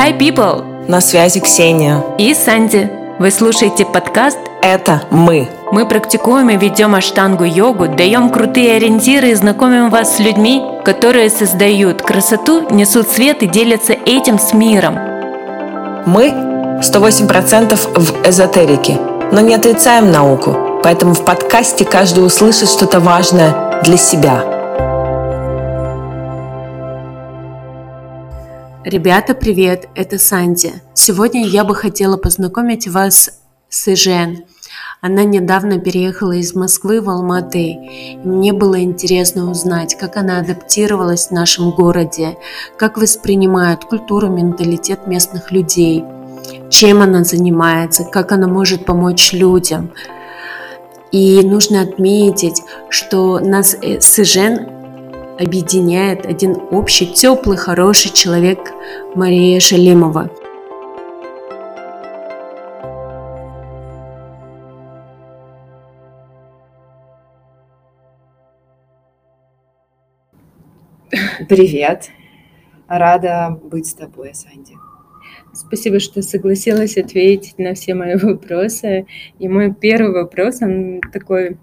Hi, people! На связи Ксения. И Санди. Вы слушаете подкаст Это мы. Мы практикуем и ведем аштангу йогу, даем крутые ориентиры и знакомим вас с людьми, которые создают красоту, несут свет и делятся этим с миром. Мы 108% в эзотерике, но не отрицаем науку, поэтому в подкасте каждый услышит что-то важное для себя. Ребята, привет! Это Санди. Сегодня я бы хотела познакомить вас с Ижен. Она недавно переехала из Москвы в Алматы. И мне было интересно узнать, как она адаптировалась в нашем городе, как воспринимает культуру, менталитет местных людей, чем она занимается, как она может помочь людям. И нужно отметить, что нас э, с Ижен объединяет один общий, теплый, хороший человек Мария Шалимова. Привет. Рада быть с тобой, Санди. Спасибо, что согласилась ответить на все мои вопросы. И мой первый вопрос, он такой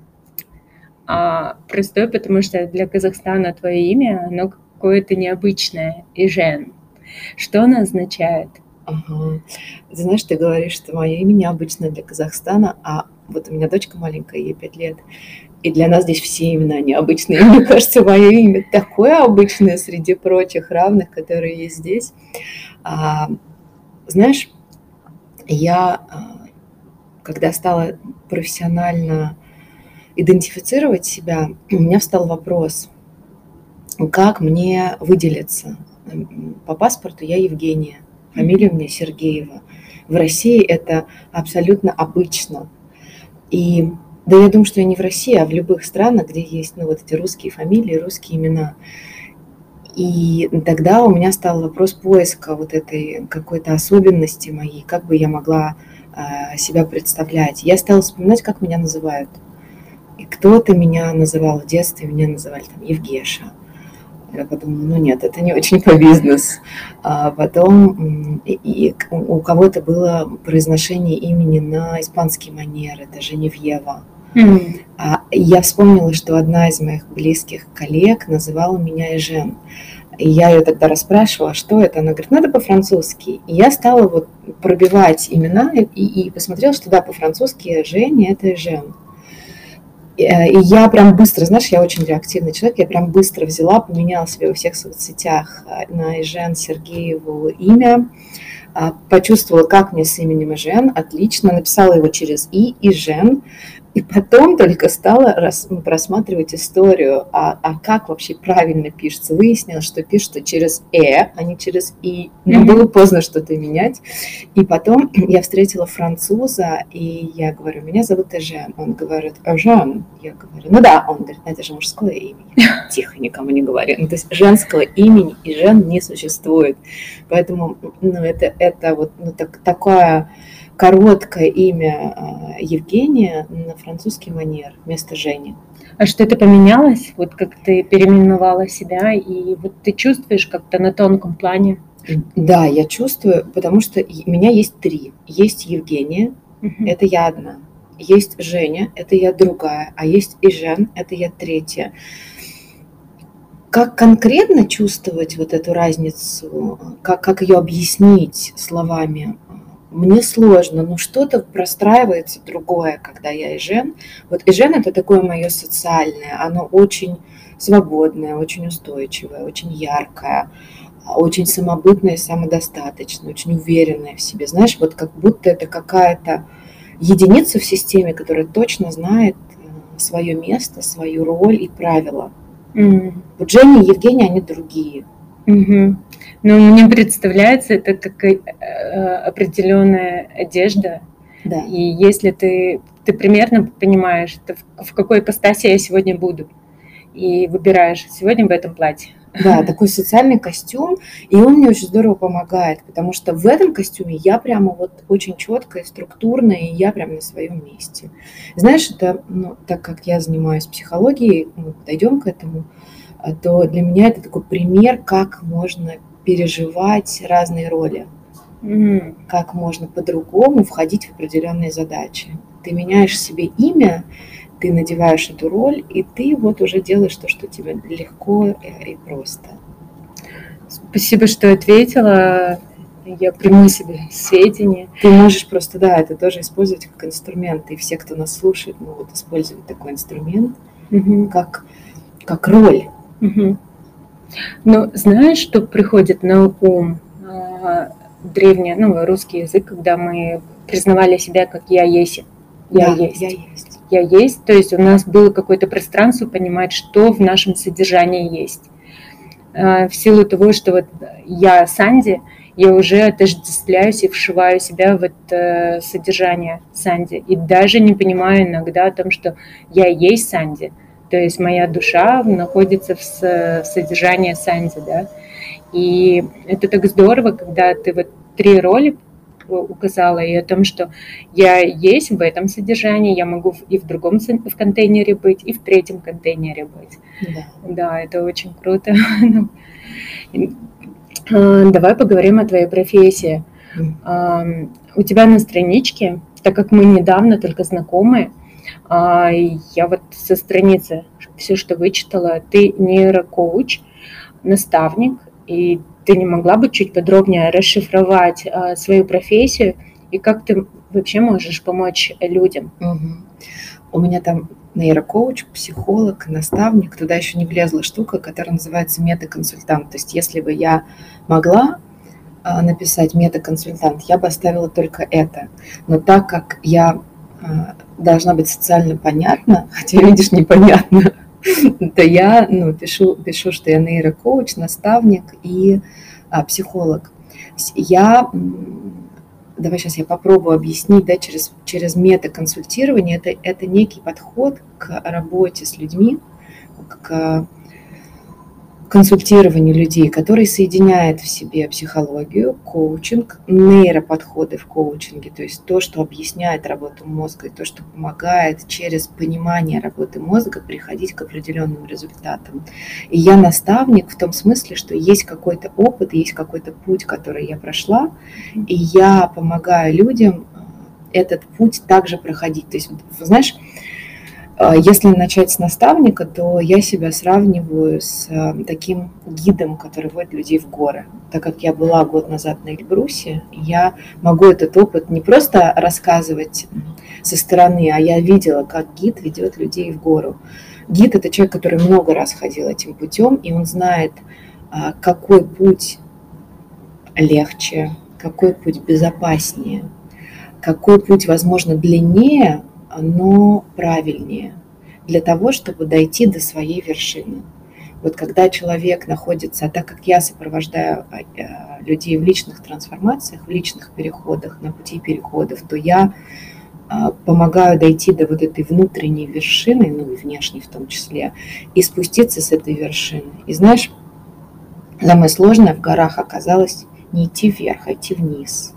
а, простой, потому что для Казахстана твое имя, оно какое-то необычное, Ижен. Что оно означает? Ага. Знаешь, ты говоришь, что мое имя необычное для Казахстана, а вот у меня дочка маленькая, ей пять лет, и для нас здесь все имена необычные. Мне кажется, мое имя такое обычное среди прочих равных, которые есть здесь. А, знаешь, я, а, когда стала профессионально идентифицировать себя, у меня встал вопрос, как мне выделиться. По паспорту я Евгения, фамилия у меня Сергеева. В России это абсолютно обычно. И да я думаю, что я не в России, а в любых странах, где есть ну, вот эти русские фамилии, русские имена. И тогда у меня стал вопрос поиска вот этой какой-то особенности моей, как бы я могла э, себя представлять. Я стала вспоминать, как меня называют. Кто-то меня называл в детстве, меня называли там Евгеша. Я подумала, ну нет, это не очень по бизнес. А потом и, и у кого-то было произношение имени на испанский манер, это Женевьева. Mm. А я вспомнила, что одна из моих близких коллег называла меня Эжен. И я ее тогда расспрашивала, что это. Она говорит, надо по-французски. И я стала вот пробивать имена и, и посмотрела, что да, по-французски Женя – это Эжен. Э, и я прям быстро, знаешь, я очень реактивный человек, я прям быстро взяла, поменяла себе во всех соцсетях э, на Ижен Сергееву имя, а, почувствовала, как мне с именем Ижен, отлично, написала его через И, Ижен, и потом только стала рас, просматривать историю, а, а как вообще правильно пишется. Выяснилось, что пишется через «э», а не через «и». Но mm-hmm. было поздно что-то менять. И потом я встретила француза, и я говорю, меня зовут Эжен. Он говорит, Эжен. Я говорю, ну да. Он говорит, это же мужское имя. Тихо, никому не говори. Ну, то есть женского имени и Жен не существует. Поэтому ну, это, это вот ну, так, такое короткое имя а, Евгения на французский манер вместо Жени. А что это поменялось? Вот как ты переименовала себя, и вот ты чувствуешь как-то на тонком плане? Да, я чувствую, потому что у меня есть три. Есть Евгения, угу. это я одна. Есть Женя, это я другая. А есть и Жен, это я третья. Как конкретно чувствовать вот эту разницу, как, как ее объяснить словами, мне сложно, но что-то простраивается другое, когда я Эжен. Вот Эжен это такое мое социальное, оно очень свободное, очень устойчивое, очень яркое, очень самобытное и самодостаточное, очень уверенное в себе. Знаешь, вот как будто это какая-то единица в системе, которая точно знает э, свое место, свою роль и правила. Mm. Вот Женя и Евгения, они другие. Mm-hmm. Ну, мне представляется это как э, определенная одежда. Да. И если ты, ты примерно понимаешь, в, в какой ипостаси я сегодня буду, и выбираешь сегодня в этом платье. Да, такой социальный костюм, и он мне очень здорово помогает, потому что в этом костюме я прямо вот очень четкая, структурная, и я прямо на своем месте. Знаешь, это, ну, так как я занимаюсь психологией, мы подойдем к этому, а, то для меня это такой пример, как можно переживать разные роли. mm. как можно по-другому входить в определенные задачи. Ты меняешь себе имя, ты надеваешь эту роль, и ты вот уже делаешь то, что тебе легко и просто. Спасибо, что ответила. Я приму себе сведения. Ты можешь просто, да, это тоже использовать как инструмент. И все, кто нас слушает, могут использовать такой инструмент угу. как, как роль. Угу. Ну, знаешь, что приходит на ум? А, древний, ну, русский язык, когда мы признавали себя как «я есть». Я да, есть. Я есть. Я есть. То есть у нас было какое-то пространство понимать, что в нашем содержании есть. А, в силу того, что вот я Санди, я уже отождествляюсь и вшиваю себя в это содержание Санди. И даже не понимаю иногда о том, что я есть Санди. То есть моя душа находится в содержании Санди, да. И это так здорово, когда ты вот три роли указала, и о том, что я есть в этом содержании, я могу и в другом в контейнере быть, и в третьем контейнере быть. Да, да это очень круто. А, давай поговорим о твоей профессии. У тебя на страничке, так как мы недавно только знакомы, я вот со страницы все, что вычитала, ты нейрокоуч, наставник, и ты не могла бы чуть подробнее расшифровать а, свою профессию и как ты вообще можешь помочь людям? Угу. У меня там нейрокоуч, психолог, наставник. Туда еще не влезла штука, которая называется метаконсультант. То есть если бы я могла а, написать метаконсультант, я бы оставила только это. Но так как я а, должна быть социально понятна, хотя, видишь, непонятно, то я ну, пишу, пишу, что я нейрокоуч, наставник и а, психолог. Я, давай сейчас я попробую объяснить, да, через, через метаконсультирование, это, это некий подход к работе с людьми, к консультированию людей, который соединяет в себе психологию, коучинг, нейроподходы в коучинге, то есть то, что объясняет работу мозга и то, что помогает через понимание работы мозга приходить к определенным результатам. И я наставник в том смысле, что есть какой-то опыт, есть какой-то путь, который я прошла, и я помогаю людям этот путь также проходить. То есть, знаешь, если начать с наставника, то я себя сравниваю с э, таким гидом, который водит людей в горы. Так как я была год назад на Эльбрусе, я могу этот опыт не просто рассказывать со стороны, а я видела, как гид ведет людей в гору. Гид – это человек, который много раз ходил этим путем, и он знает, а, какой путь легче, какой путь безопаснее, какой путь, возможно, длиннее, но правильнее для того, чтобы дойти до своей вершины. Вот когда человек находится, а так как я сопровождаю а, а, людей в личных трансформациях, в личных переходах, на пути переходов, то я помогаю дойти до вот этой внутренней вершины, ну и внешней в том числе, и спуститься с этой вершины. И знаешь, самое сложное в горах оказалось не идти вверх, а идти вниз –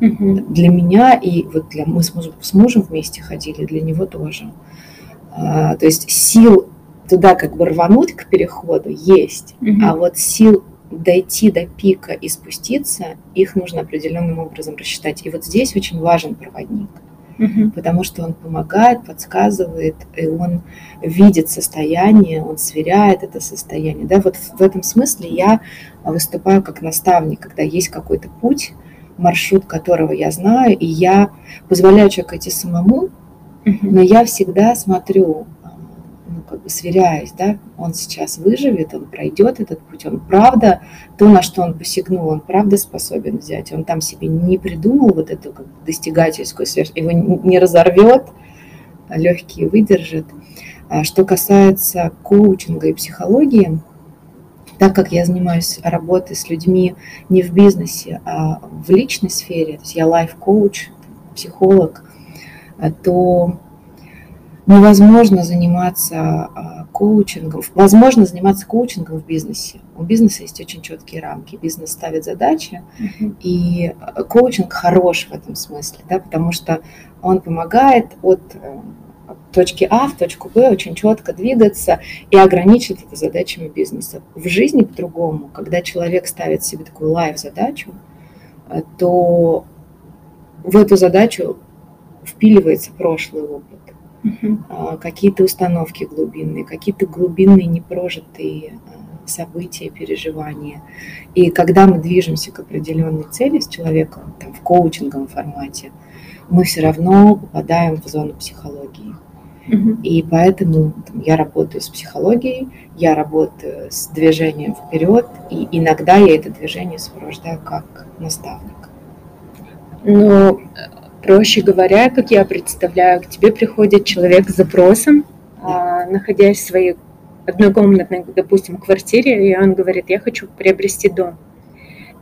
Угу. Для меня и вот для мы с мужем, с мужем вместе ходили, для него тоже. А, то есть сил туда как бы рвануть к переходу есть, угу. а вот сил дойти до пика и спуститься, их нужно определенным образом рассчитать. И вот здесь очень важен проводник, угу. потому что он помогает, подсказывает, и он видит состояние, он сверяет это состояние. Да, вот в этом смысле я выступаю как наставник, когда есть какой-то путь, маршрут которого я знаю, и я позволяю человеку идти самому, но я всегда смотрю, а, ну, как бы сверяюсь, да, он сейчас выживет, он пройдет этот путь, он правда, то, на что он посягнул, он правда способен взять, он там себе не придумал вот эту как достигательскую сверх, его не разорвет, легкие выдержит. А что касается коучинга и психологии, так как я занимаюсь работой с людьми не в бизнесе, а в личной сфере, то есть я лайф-коуч, психолог, э, то невозможно заниматься а, коучингом. Возможно заниматься коучингом в бизнесе. У бизнеса есть очень четкие рамки. Бизнес ставит задачи, uh-huh. и э, коучинг хорош в этом смысле, да, потому что он помогает от э, точки А в точку Б очень четко двигаться и ограничить это задачами бизнеса. В жизни по-другому, когда человек ставит себе такую лайв-задачу, то в эту задачу впиливается прошлый опыт, uh-huh. какие-то установки глубинные, какие-то глубинные непрожитые события, переживания. И когда мы движемся к определенной цели с человеком там, в коучинговом формате, мы все равно попадаем в зону психологии. И поэтому там, я работаю с психологией, я работаю с движением вперед, и иногда я это движение сопровождаю как наставник. Ну, проще говоря, как я представляю, к тебе приходит человек с запросом, а, находясь в своей однокомнатной, допустим, квартире, и он говорит, я хочу приобрести дом.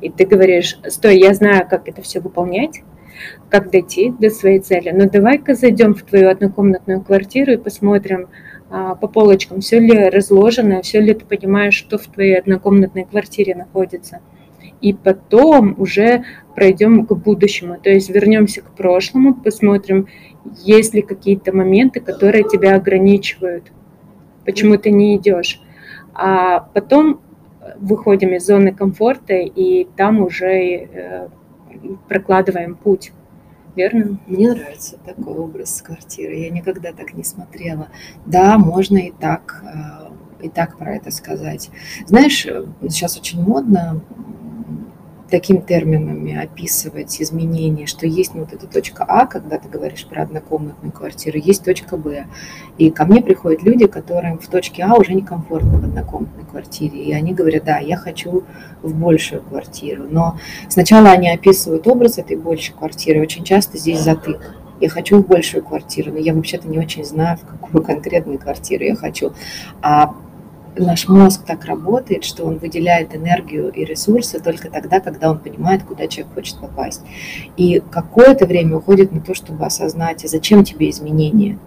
И ты говоришь, стой, я знаю, как это все выполнять, как дойти до своей цели, но давай-ка зайдем в твою однокомнатную квартиру и посмотрим а, по полочкам, все ли разложено, все ли ты понимаешь, что в твоей однокомнатной квартире находится. И потом уже пройдем к будущему, то есть вернемся к прошлому, посмотрим, есть ли какие-то моменты, которые тебя ограничивают – почему ты не идешь. А потом выходим из зоны комфорта и там уже э, прокладываем путь. Верно? Мне нравится такой образ квартиры. Я никогда так не смотрела. Да, можно и так, э, и так про это сказать. Знаешь, сейчас очень модно таким терминами описывать изменения, что есть ну, вот эта точка А, когда ты говоришь про однокомнатную квартиру, есть точка Б. И ко мне приходят люди, которым в точке А уже некомфортно в однокомнатной квартире. И они говорят, да, я хочу в большую квартиру. Но сначала они описывают образ этой большей квартиры. Очень часто здесь затык я хочу в большую квартиру, но я вообще-то не очень знаю, в какую конкретную квартиру я хочу. А наш мозг так работает, что он выделяет энергию и ресурсы только тогда, когда он понимает, куда человек хочет попасть. И какое-то время уходит на то, чтобы осознать, а зачем тебе изменения.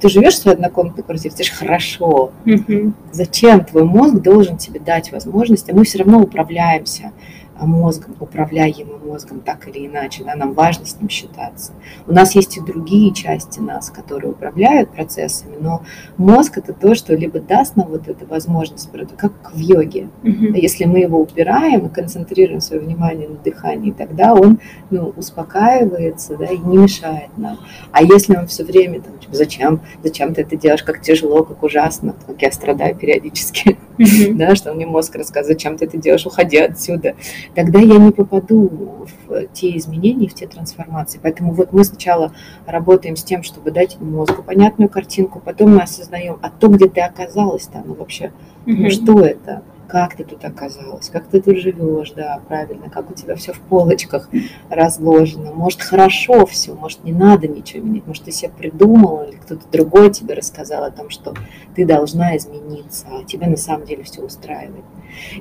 Ты живешь в своей однокомнатной квартире, это же хорошо. Mm-hmm. Зачем твой мозг должен тебе дать возможность, а мы все равно управляемся мозгом, управляемым мозгом так или иначе, да, нам важно с ним считаться. У нас есть и другие части нас, которые управляют процессами, но мозг это то, что либо даст нам вот эту возможность, как в йоге. Mm-hmm. Если мы его убираем и концентрируем свое внимание на дыхании, тогда он ну, успокаивается да, и не мешает нам. А если он все время там, типа, зачем, зачем ты это делаешь, как тяжело, как ужасно, как я страдаю периодически, mm-hmm. да, что мне мозг рассказывает, зачем ты это делаешь, уходи отсюда тогда я не попаду в те изменения, в те трансформации. Поэтому вот мы сначала работаем с тем, чтобы дать мозгу понятную картинку, потом мы осознаем, а то, где ты оказалась там, ну вообще, ну что это? как ты тут оказалась, как ты тут живешь, да, правильно, как у тебя все в полочках разложено. Может, хорошо все, может, не надо ничего менять, может, ты себе придумала, или кто-то другой тебе рассказал о том, что ты должна измениться, а тебе на самом деле все устраивает.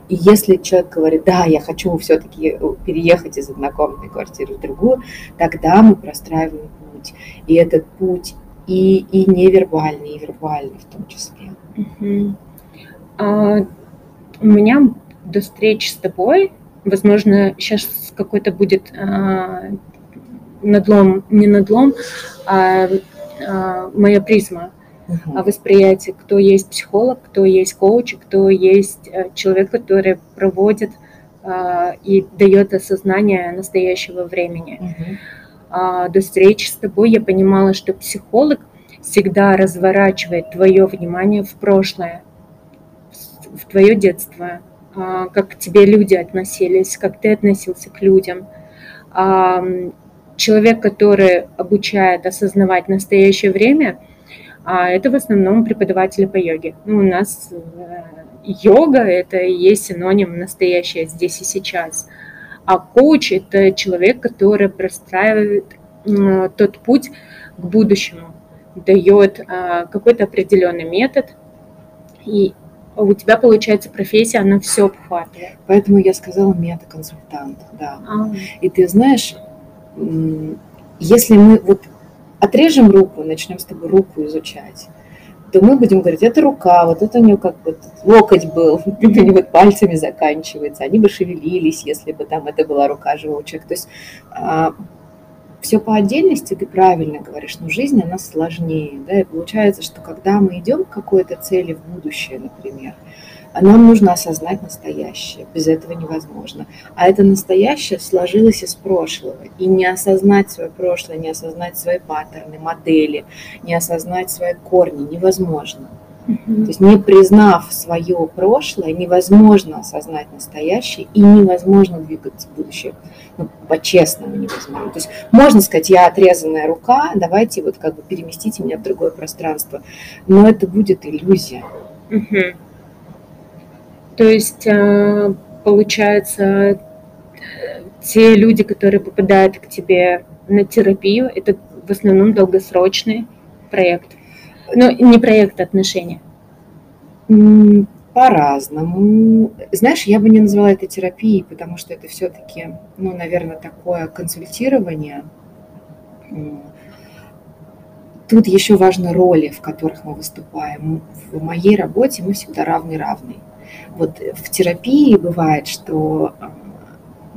И если человек говорит, да, я хочу все-таки переехать из однокомнатной квартиры в другую, тогда мы простраиваем путь. И этот путь и, и невербальный, и вербальный в том числе. Uh-huh. А у меня до встречи с тобой, возможно, сейчас какой-то будет а, надлом, не надлом, а, а моя призма uh-huh. восприятия, кто есть психолог, кто есть коуч, кто есть а, человек, который проводит а, и дает осознание настоящего времени. А, до встречи с тобой я понимала, что психолог всегда разворачивает твое внимание в прошлое, в твое детство, а, как к тебе люди относились, как ты относился к людям. Человек, который обучает осознавать настоящее время, а, это в основном преподаватели по йоге. Ну, у нас э, йога – это и есть синоним настоящее здесь и сейчас. А коуч – это человек, который простраивает тот путь к будущему, дает какой-то определенный метод, и у тебя получается профессия, она все обхватывает. Поэтому я сказала метаконсультант, да. А. И ты знаешь, если мы вот отрежем руку, начнем с тобой руку изучать, то мы будем говорить, это рука, вот это у нее как бы локоть был, у него пальцами заканчивается, они бы шевелились, если бы там это была рука живого человека. То есть а, все по отдельности, ты правильно говоришь, но жизнь, она сложнее. Да? И получается, что когда мы идем к какой-то цели в будущее, например, нам нужно осознать настоящее. Без этого невозможно. А это настоящее сложилось из прошлого. И не осознать свое прошлое, не осознать свои паттерны, модели, не осознать свои корни невозможно. То есть не признав свое прошлое, невозможно осознать настоящее и невозможно двигаться в будущее. Ну, по-честному невозможно. То есть можно сказать, я отрезанная рука, давайте вот как бы переместите меня в другое пространство. Но это будет иллюзия. Угу. То есть, э, получается, те люди, которые попадают к тебе на терапию, это в основном долгосрочный проект. Ну, не проект а отношения. По-разному. Знаешь, я бы не назвала это терапией, потому что это все-таки, ну, наверное, такое консультирование. Тут еще важны роли, в которых мы выступаем. В моей работе мы всегда равны-равны. Вот в терапии бывает, что а,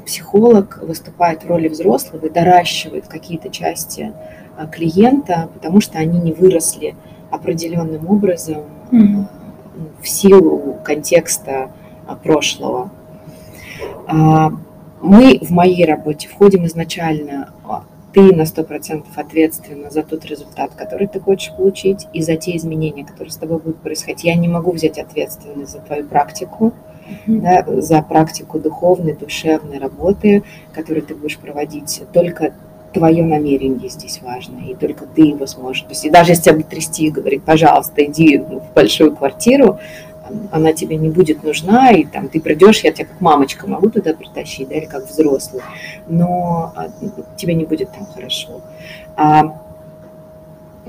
психолог выступает в роли взрослого и доращивает какие-то части а, клиента, потому что они не выросли определенным образом mm-hmm. в силу контекста а, прошлого. А, мы в моей работе входим изначально, ты на 100% ответственна за тот результат, который ты хочешь получить, и за те изменения, которые с тобой будут происходить. Я не могу взять ответственность за твою практику, mm-hmm. да, за практику духовной, душевной работы, которую ты будешь проводить. Только твое намерение здесь важно, и только ты его сможешь. То есть, и даже если тебя будет трясти и говорить, пожалуйста, иди в большую квартиру, она тебе не будет нужна, и там ты придешь, я тебя как мамочка могу туда притащить, да, или как взрослый, но а, тебе не будет там хорошо. А,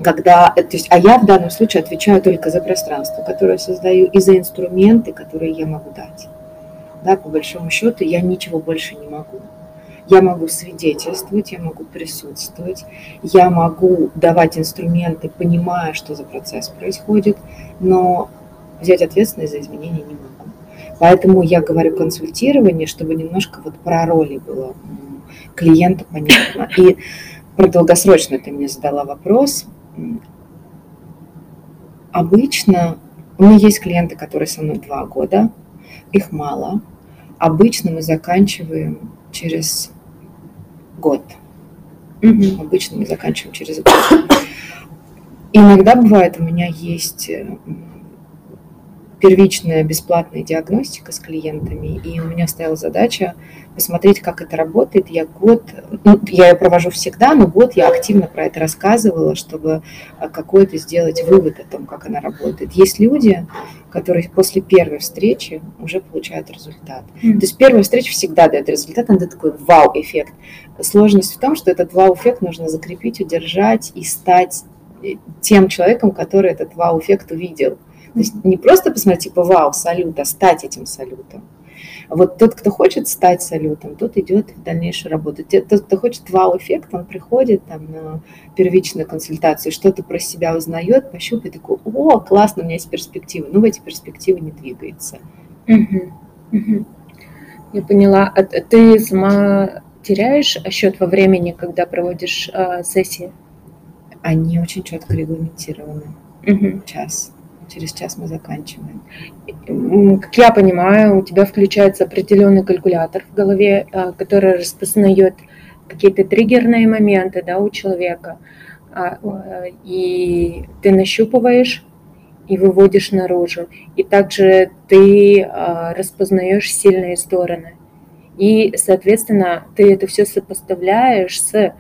когда, то есть, а я в данном случае отвечаю только за пространство, которое создаю, и за инструменты, которые я могу дать. Да, по большому счету я ничего больше не могу. Я могу свидетельствовать, я могу присутствовать, я могу давать инструменты, понимая, что за процесс происходит, но взять ответственность за изменения не могу. Поэтому я говорю консультирование, чтобы немножко вот про роли было клиенту понятно. И про долгосрочно ты мне задала вопрос. Обычно у меня есть клиенты, которые со мной два года, их мало. Обычно мы заканчиваем через год. Угу. Обычно мы заканчиваем через год. Иногда бывает, у меня есть первичная бесплатная диагностика с клиентами, и у меня стояла задача посмотреть, как это работает. Я год, ну, я ее провожу всегда, но год я активно про это рассказывала, чтобы э, какой-то сделать вывод о том, как она работает. Есть люди, которые после первой встречи уже получают результат. Mm-hmm. То есть первая встреча всегда дает результат, это такой вау-эффект. Сложность в том, что этот вау-эффект нужно закрепить, удержать и стать э, тем человеком, который этот вау-эффект увидел. То есть не просто посмотреть, типа, вау, салют, а стать этим салютом. Вот тот, кто хочет стать салютом, тот идет в дальнейшую работу. Тот, кто хочет вау-эффект, он приходит там на первичную консультацию, что-то про себя узнает, пощупает, такой, о, классно, у меня есть перспективы. Ну, в эти перспективы не двигается. Угу. Угу. Я поняла. А ты сама теряешь счет во времени, когда проводишь э, сессии? Они очень четко регламентированы. Угу. Час через час мы заканчиваем. Как я понимаю, у тебя включается определенный калькулятор в голове, а, который распознает какие-то триггерные моменты да, у человека. А, и ты нащупываешь и выводишь наружу. И также ты а, распознаешь сильные стороны. И, соответственно, ты это все сопоставляешь с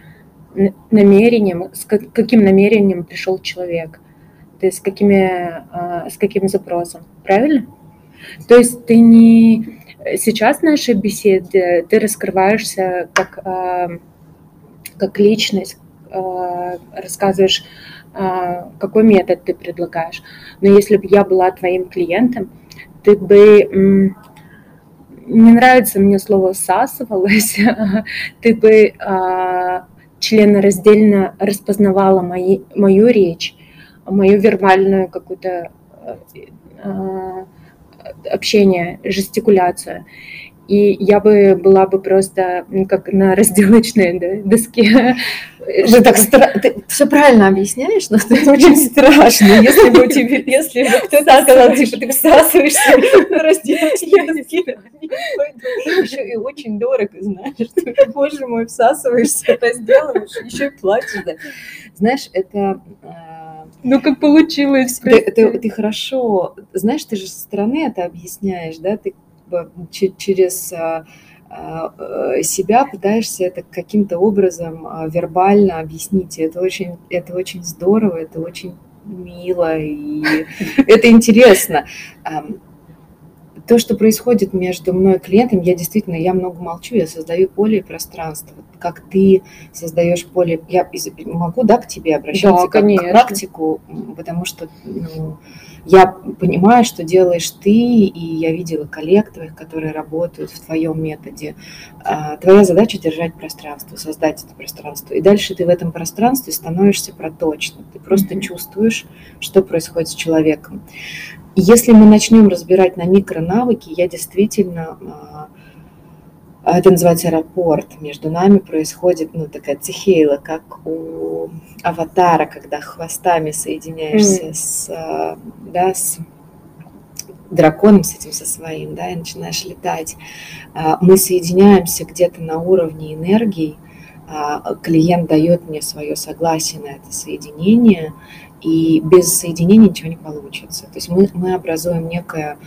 намерением, с каким намерением пришел человек ты с, какими, а, с каким запросом, правильно? То есть ты не... Сейчас в нашей беседе ты раскрываешься как, а, как личность, а, рассказываешь, какой метод ты предлагаешь. Но если бы я была твоим клиентом, ты бы не нравится мне слово «всасывалась», ты бы членораздельно распознавала мои, мою речь мою вербальную какую-то э, общение, жестикуляцию. и я бы была бы просто как на разделочной да, доске. Вы так стра... ты все правильно объясняешь, но это очень страшно. Если бы тебе, если бы кто-то сказал, типа, ты всасываешься на разделочной доске, еще и очень дорого, знаешь, боже мой, всасываешься, разделываешь, еще и плачешь. Да. Знаешь, это а, ну, как получилось. Ты, ты, ты хорошо, знаешь, ты же со стороны это объясняешь, да, ты через а, а, э, себя пытаешься это каким-то образом а, вербально объяснить. И это очень, это очень здорово, это очень мило, и это интересно. То, что происходит между мной и клиентом, я действительно, я много молчу, я создаю поле и пространство. Как ты создаешь поле, я могу, да, к тебе обращаться, да, как конечно. к практику, потому что ну, я понимаю, что делаешь ты, и я видела коллег твоих, которые работают в твоем методе. А, твоя задача держать пространство, создать это пространство. И дальше ты в этом пространстве становишься проточным. Ты просто mm-hmm. чувствуешь, что происходит с человеком. Если мы начнем разбирать на микронавыки, я действительно а, а это называется аэропорт. Между нами происходит ну, такая цихейла, как у аватара, когда хвостами соединяешься mm. с, а, да, с драконом, с этим со своим, да, и начинаешь летать. Мы соединяемся где-то на уровне энергии, клиент дает мне свое согласие на это соединение, и без соединения ничего не получится. То есть мы, мы образуем некое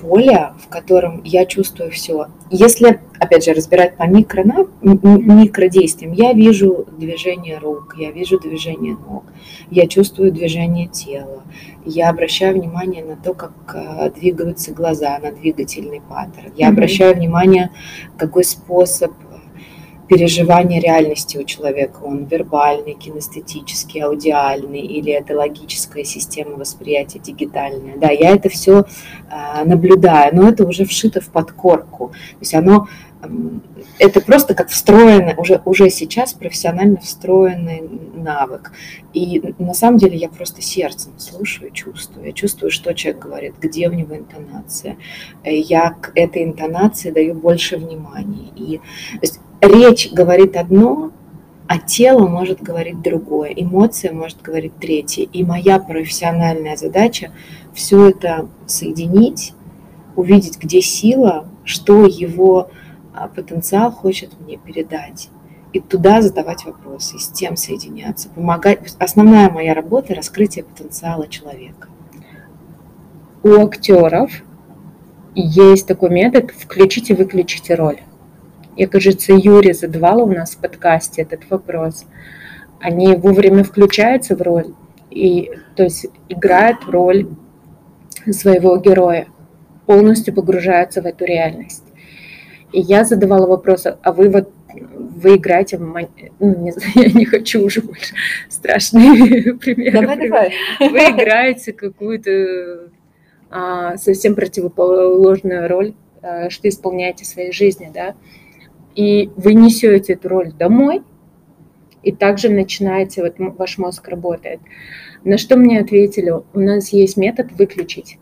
поле, в котором я чувствую все. Если, опять же, разбирать по микро, микродействиям, я вижу движение рук, я вижу движение ног, я чувствую движение тела, я обращаю внимание на то, как э, двигаются глаза, на двигательный паттерн, я mm-hmm. обращаю внимание, какой способ переживание реальности у человека. Он вербальный, кинестетический, аудиальный, или это логическая система восприятия дигитальная. Да, я это все а, наблюдаю, но это уже вшито в подкорку. То есть оно это просто как встроенный, уже, уже сейчас профессионально встроенный навык. И на самом деле я просто сердцем слушаю, чувствую. Я чувствую, что человек говорит, где у него интонация. Я к этой интонации даю больше внимания. И, то есть речь говорит одно, а тело может говорить другое, эмоция может говорить третье. И моя профессиональная задача все это соединить, увидеть, где сила, что его потенциал хочет мне передать. И туда задавать вопросы, с тем соединяться, помогать. Основная моя работа – раскрытие потенциала человека. У актеров есть такой метод «включите, выключите роль». Я, кажется, Юрий задавала у нас в подкасте этот вопрос. Они вовремя включаются в роль, и, то есть играют роль своего героя, полностью погружаются в эту реальность. И я задавала вопрос, а вы вот вы играете в ман... ну, не знаю, я не хочу уже больше страшные примеры. Давай, давай. Вы играете какую-то а, совсем противоположную роль, а, что исполняете в своей жизни, да, и вы несете эту роль домой, и также начинаете, вот ваш мозг работает. На что мне ответили, у нас есть метод выключить.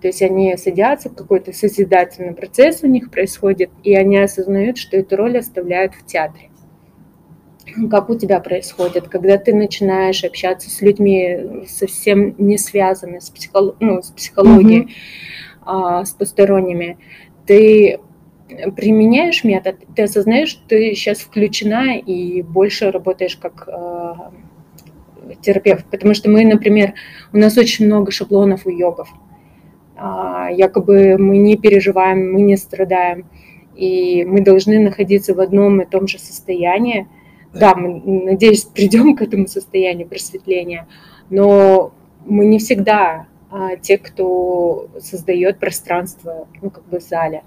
То есть они садятся, какой-то созидательный процесс у них происходит, и они осознают, что эту роль оставляют в театре. Как у тебя происходит, когда ты начинаешь общаться с людьми совсем не связанными с, психолог... ну, с психологией, mm-hmm. а, с посторонними, ты применяешь метод, ты осознаешь, что ты сейчас включена и больше работаешь как э, терапевт. Потому что мы, например, у нас очень много шаблонов у йогов. Э, якобы мы не переживаем, мы не страдаем. И мы должны находиться в одном и том же состоянии. Да, мы, надеюсь, придем к этому состоянию просветления, но мы не всегда а, те, кто создает пространство, ну, как бы в зале.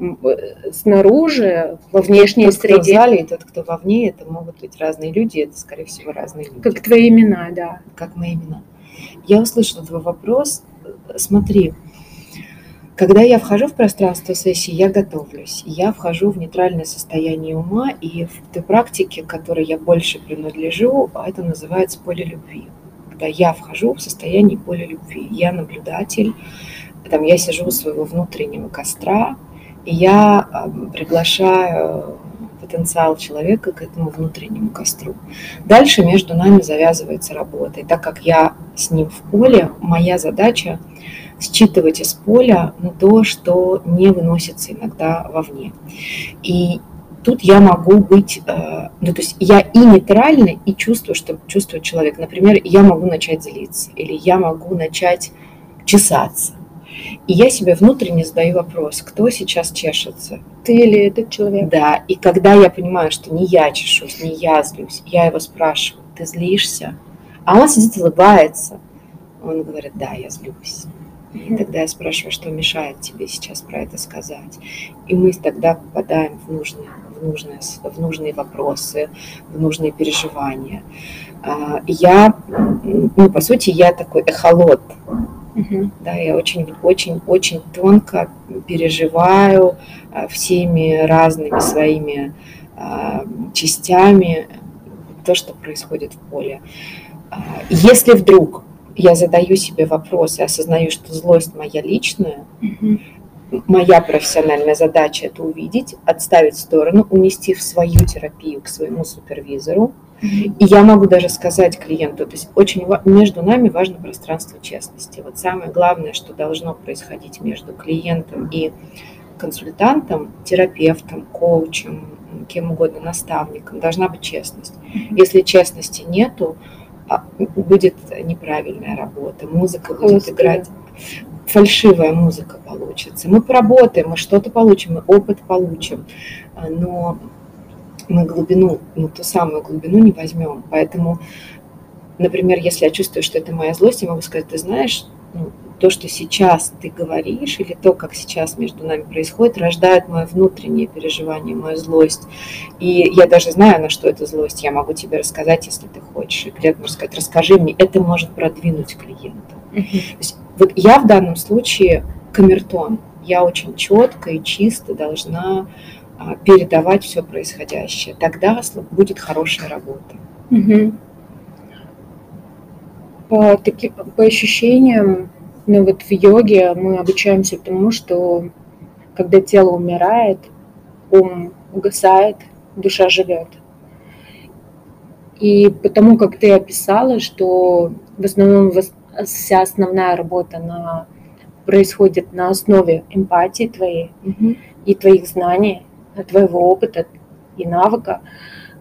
Э, снаружи, во внешней тот, среде. Кто в зале и тот, кто вовне, это могут быть разные люди, это, скорее всего, разные люди. Как твои имена, да. Как мои имена. Я услышала твой вопрос. Смотри, когда я вхожу в пространство сессии, я готовлюсь. Я вхожу в нейтральное состояние ума, и в той практике, которой я больше принадлежу, это называется поле любви когда я вхожу в состояние поля любви. Я наблюдатель, там я сижу у своего внутреннего костра, И я приглашаю потенциал человека к этому внутреннему костру. Дальше между нами завязывается работа. И так как я с ним в поле, моя задача считывать из поля то, что не выносится иногда вовне. И тут я могу быть, э, ну, то есть я и нейтральна, и чувствую, что чувствует человек. Например, я могу начать злиться, или я могу начать чесаться. И я себе внутренне задаю вопрос, кто сейчас чешется? Ты или этот человек? Да, и когда я понимаю, что не я чешусь, не я злюсь, я его спрашиваю, ты злишься? А он сидит улыбается. Он говорит, да, я злюсь. И тогда я спрашиваю, что мешает тебе сейчас про это сказать. И мы тогда попадаем в нужные, в нужные, в нужные вопросы, в нужные переживания. А, я, ну, по сути, я такой эхолот. Угу. Да, я очень, очень, очень тонко переживаю а, всеми разными своими а, частями то, что происходит в поле. Если вдруг я задаю себе вопрос и осознаю, что злость моя личная, угу. моя профессиональная задача это увидеть, отставить в сторону, унести в свою терапию к своему супервизору. И я могу даже сказать клиенту, то есть очень между нами важно пространство честности. Вот самое главное, что должно происходить между клиентом и консультантом, терапевтом, коучем, кем угодно, наставником, должна быть честность. Если честности нету, будет неправильная работа, музыка будет играть, фальшивая музыка получится. Мы поработаем, мы что-то получим, мы опыт получим, а, но мы глубину, ну, ту самую глубину не возьмем. Поэтому, например, если я чувствую, что это моя злость, я могу сказать, ты знаешь, ну, то, что сейчас ты говоришь, или то, как сейчас между нами происходит, рождает мое внутреннее переживание, мою злость. И я даже знаю, на что это злость. Я могу тебе рассказать, если ты хочешь. И клиент может сказать, расскажи мне, это может продвинуть клиента. Uh-huh. То есть, вот я в данном случае камертон. Я очень четко и чисто должна а, передавать все происходящее. Тогда будет хорошая работа. Угу. По, таки, по ощущениям, ну, вот в йоге мы обучаемся тому, что когда тело умирает, ум угасает, душа живет. И потому как ты описала, что в основном вся основная работа на, происходит на основе эмпатии твоей угу. и твоих знаний, твоего опыта и навыка,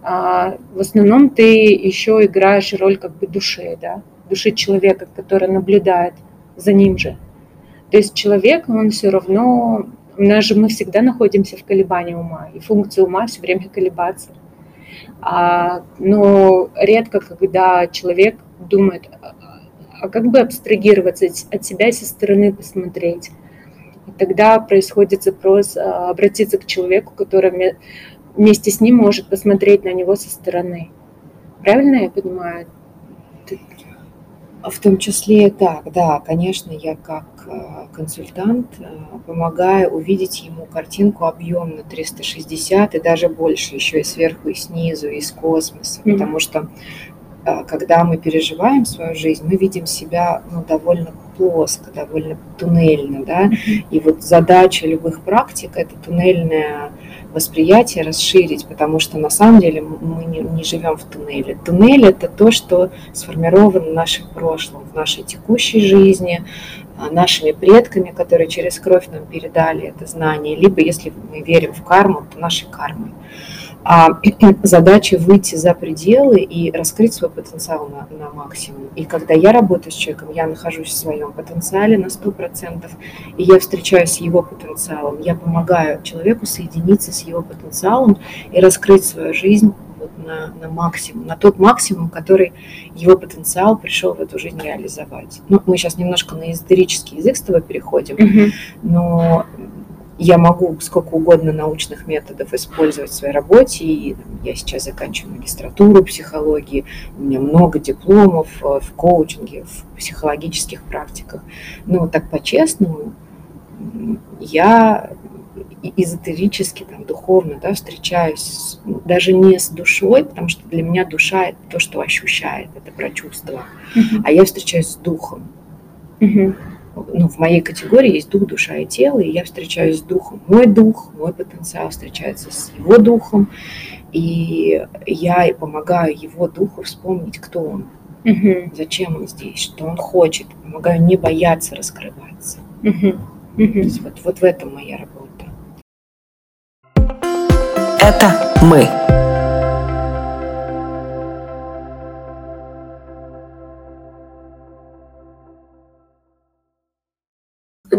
а в основном ты еще играешь роль как бы души, да, души человека, который наблюдает за ним же. То есть человек, он все равно, у нас же мы всегда находимся в колебании ума, и функция ума все время колебаться. А, но редко, когда человек думает, а как бы абстрагироваться от себя и со стороны посмотреть. И тогда происходит запрос а, обратиться к человеку, который вместе с ним может посмотреть на него со стороны. Правильно я понимаю? В том числе так, да, конечно, я как э, консультант э, помогаю увидеть ему картинку объемно 360 и даже больше, еще и сверху, и снизу, и из космоса, mm-hmm. потому что э, когда мы переживаем свою жизнь, мы видим себя ну, довольно плоско, довольно туннельно, да, и вот задача любых практик – это туннельная восприятие расширить, потому что на самом деле мы не, не живем в туннеле. Туннель это то, что сформировано в нашем прошлом, в нашей текущей жизни, а, нашими предками, которые через кровь нам передали это знание, либо если мы верим в карму, то нашей кармой а задача выйти за пределы и раскрыть свой потенциал на, на максимум. И когда я работаю с человеком, я нахожусь в своем потенциале на 100%, и я встречаюсь с его потенциалом, я помогаю человеку соединиться с его потенциалом и раскрыть свою жизнь вот на, на максимум, на тот максимум, который его потенциал пришел в эту жизнь реализовать. Ну, мы сейчас немножко на эзотерический язык с тобой переходим, mm-hmm. но я могу сколько угодно научных методов использовать в своей работе. И я сейчас заканчиваю магистратуру психологии, у меня много дипломов э, в коучинге, в психологических практиках. Но так по-честному, я эзотерически, там, духовно да, встречаюсь даже не с душой, потому что для меня душа это то, что ощущает, это про чувства, uh-huh. а я встречаюсь с духом. Uh-huh. Ну, в моей категории есть дух, душа и тело, и я встречаюсь с духом. Мой дух, мой потенциал встречается с его духом, и я помогаю его духу вспомнить, кто он, угу. зачем он здесь, что он хочет, помогаю не бояться раскрываться. Угу. Угу. То есть вот, вот в этом моя работа. Это мы.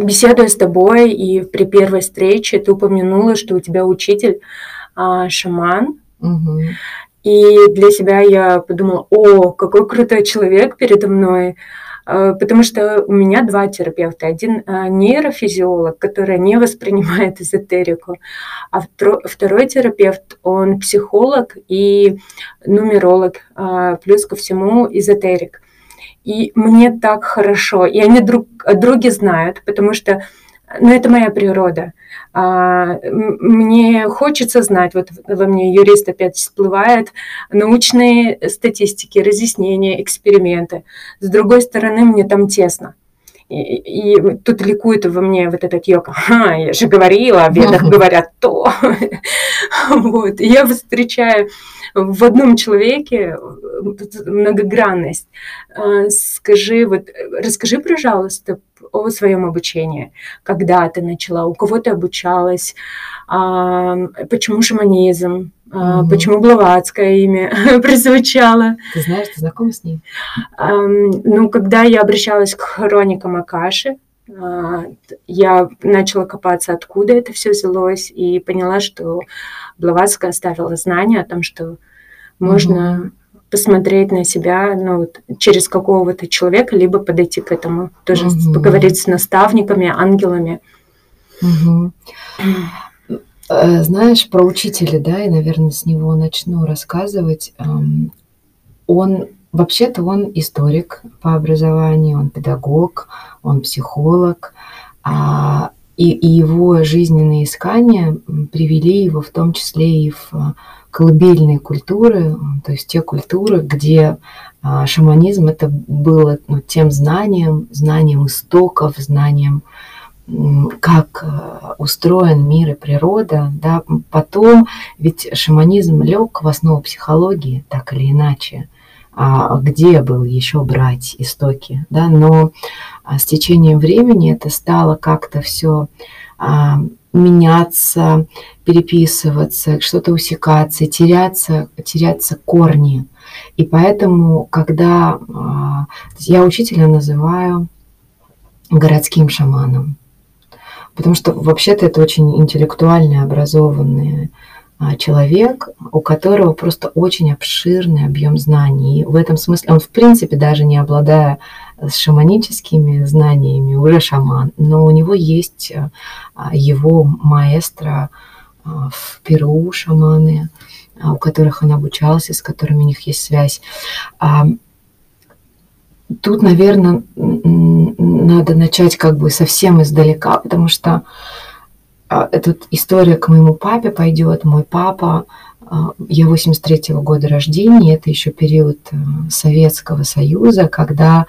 Беседуя с тобой и при первой встрече ты упомянула, что у тебя учитель а, шаман. Угу. И для себя я подумала, о, какой крутой человек передо мной, а, потому что у меня два терапевта. Один а, нейрофизиолог, который не воспринимает эзотерику, а второй терапевт, он психолог и нумеролог, а, плюс ко всему эзотерик. И мне так хорошо. И они друг други знают, потому что ну, это моя природа. А, мне хочется знать, вот во мне юрист опять всплывает, научные статистики, разъяснения, эксперименты. С другой стороны, мне там тесно. И, и тут ликует во мне вот этот йог. Ага, я же говорила, в ведах говорят то. вот. И я встречаю в одном человеке многогранность. А, скажи, вот, расскажи, пожалуйста, о своем обучении. Когда ты начала, у кого ты обучалась, а, почему шаманизм, угу. почему Блаватское имя прозвучало. Ты знаешь, ты знакома с ней? Ну, когда я обращалась к хроникам Акаши, а, я начала копаться, откуда это все взялось, и поняла, что Блаватская оставила знания о том, что можно угу. посмотреть на себя ну, через какого-то человека, либо подойти к этому, тоже угу. поговорить с наставниками, ангелами. Угу. Знаешь, про учителя, да, и, наверное, с него начну рассказывать. Он Вообще-то он историк по образованию, он педагог, он психолог, а, и, и его жизненные искания привели его в том числе и в колыбельные культуры, то есть те культуры, где а, шаманизм это было ну, тем знанием, знанием истоков, знанием как а, устроен мир и природа, да, потом ведь шаманизм лег в основу психологии, так или иначе, а где был еще брать истоки, да, но а, с течением времени это стало как-то все а, меняться, переписываться, что-то усекаться, теряться, теряться корни. И поэтому, когда я учителя называю городским шаманом, потому что вообще-то это очень интеллектуальные, образованные а, человек, у которого просто очень обширный объем знаний. И в этом смысле он, в принципе, даже не обладая шаманическими знаниями, уже шаман, но у него есть а, его маэстро а, в Перу шаманы, у которых он обучался, с которыми у них есть связь. Тут, наверное, надо начать как бы совсем издалека, потому что а, эта история к моему папе пойдет. Мой папа, а, я 83-го года рождения, это еще период э, Советского Союза, когда а,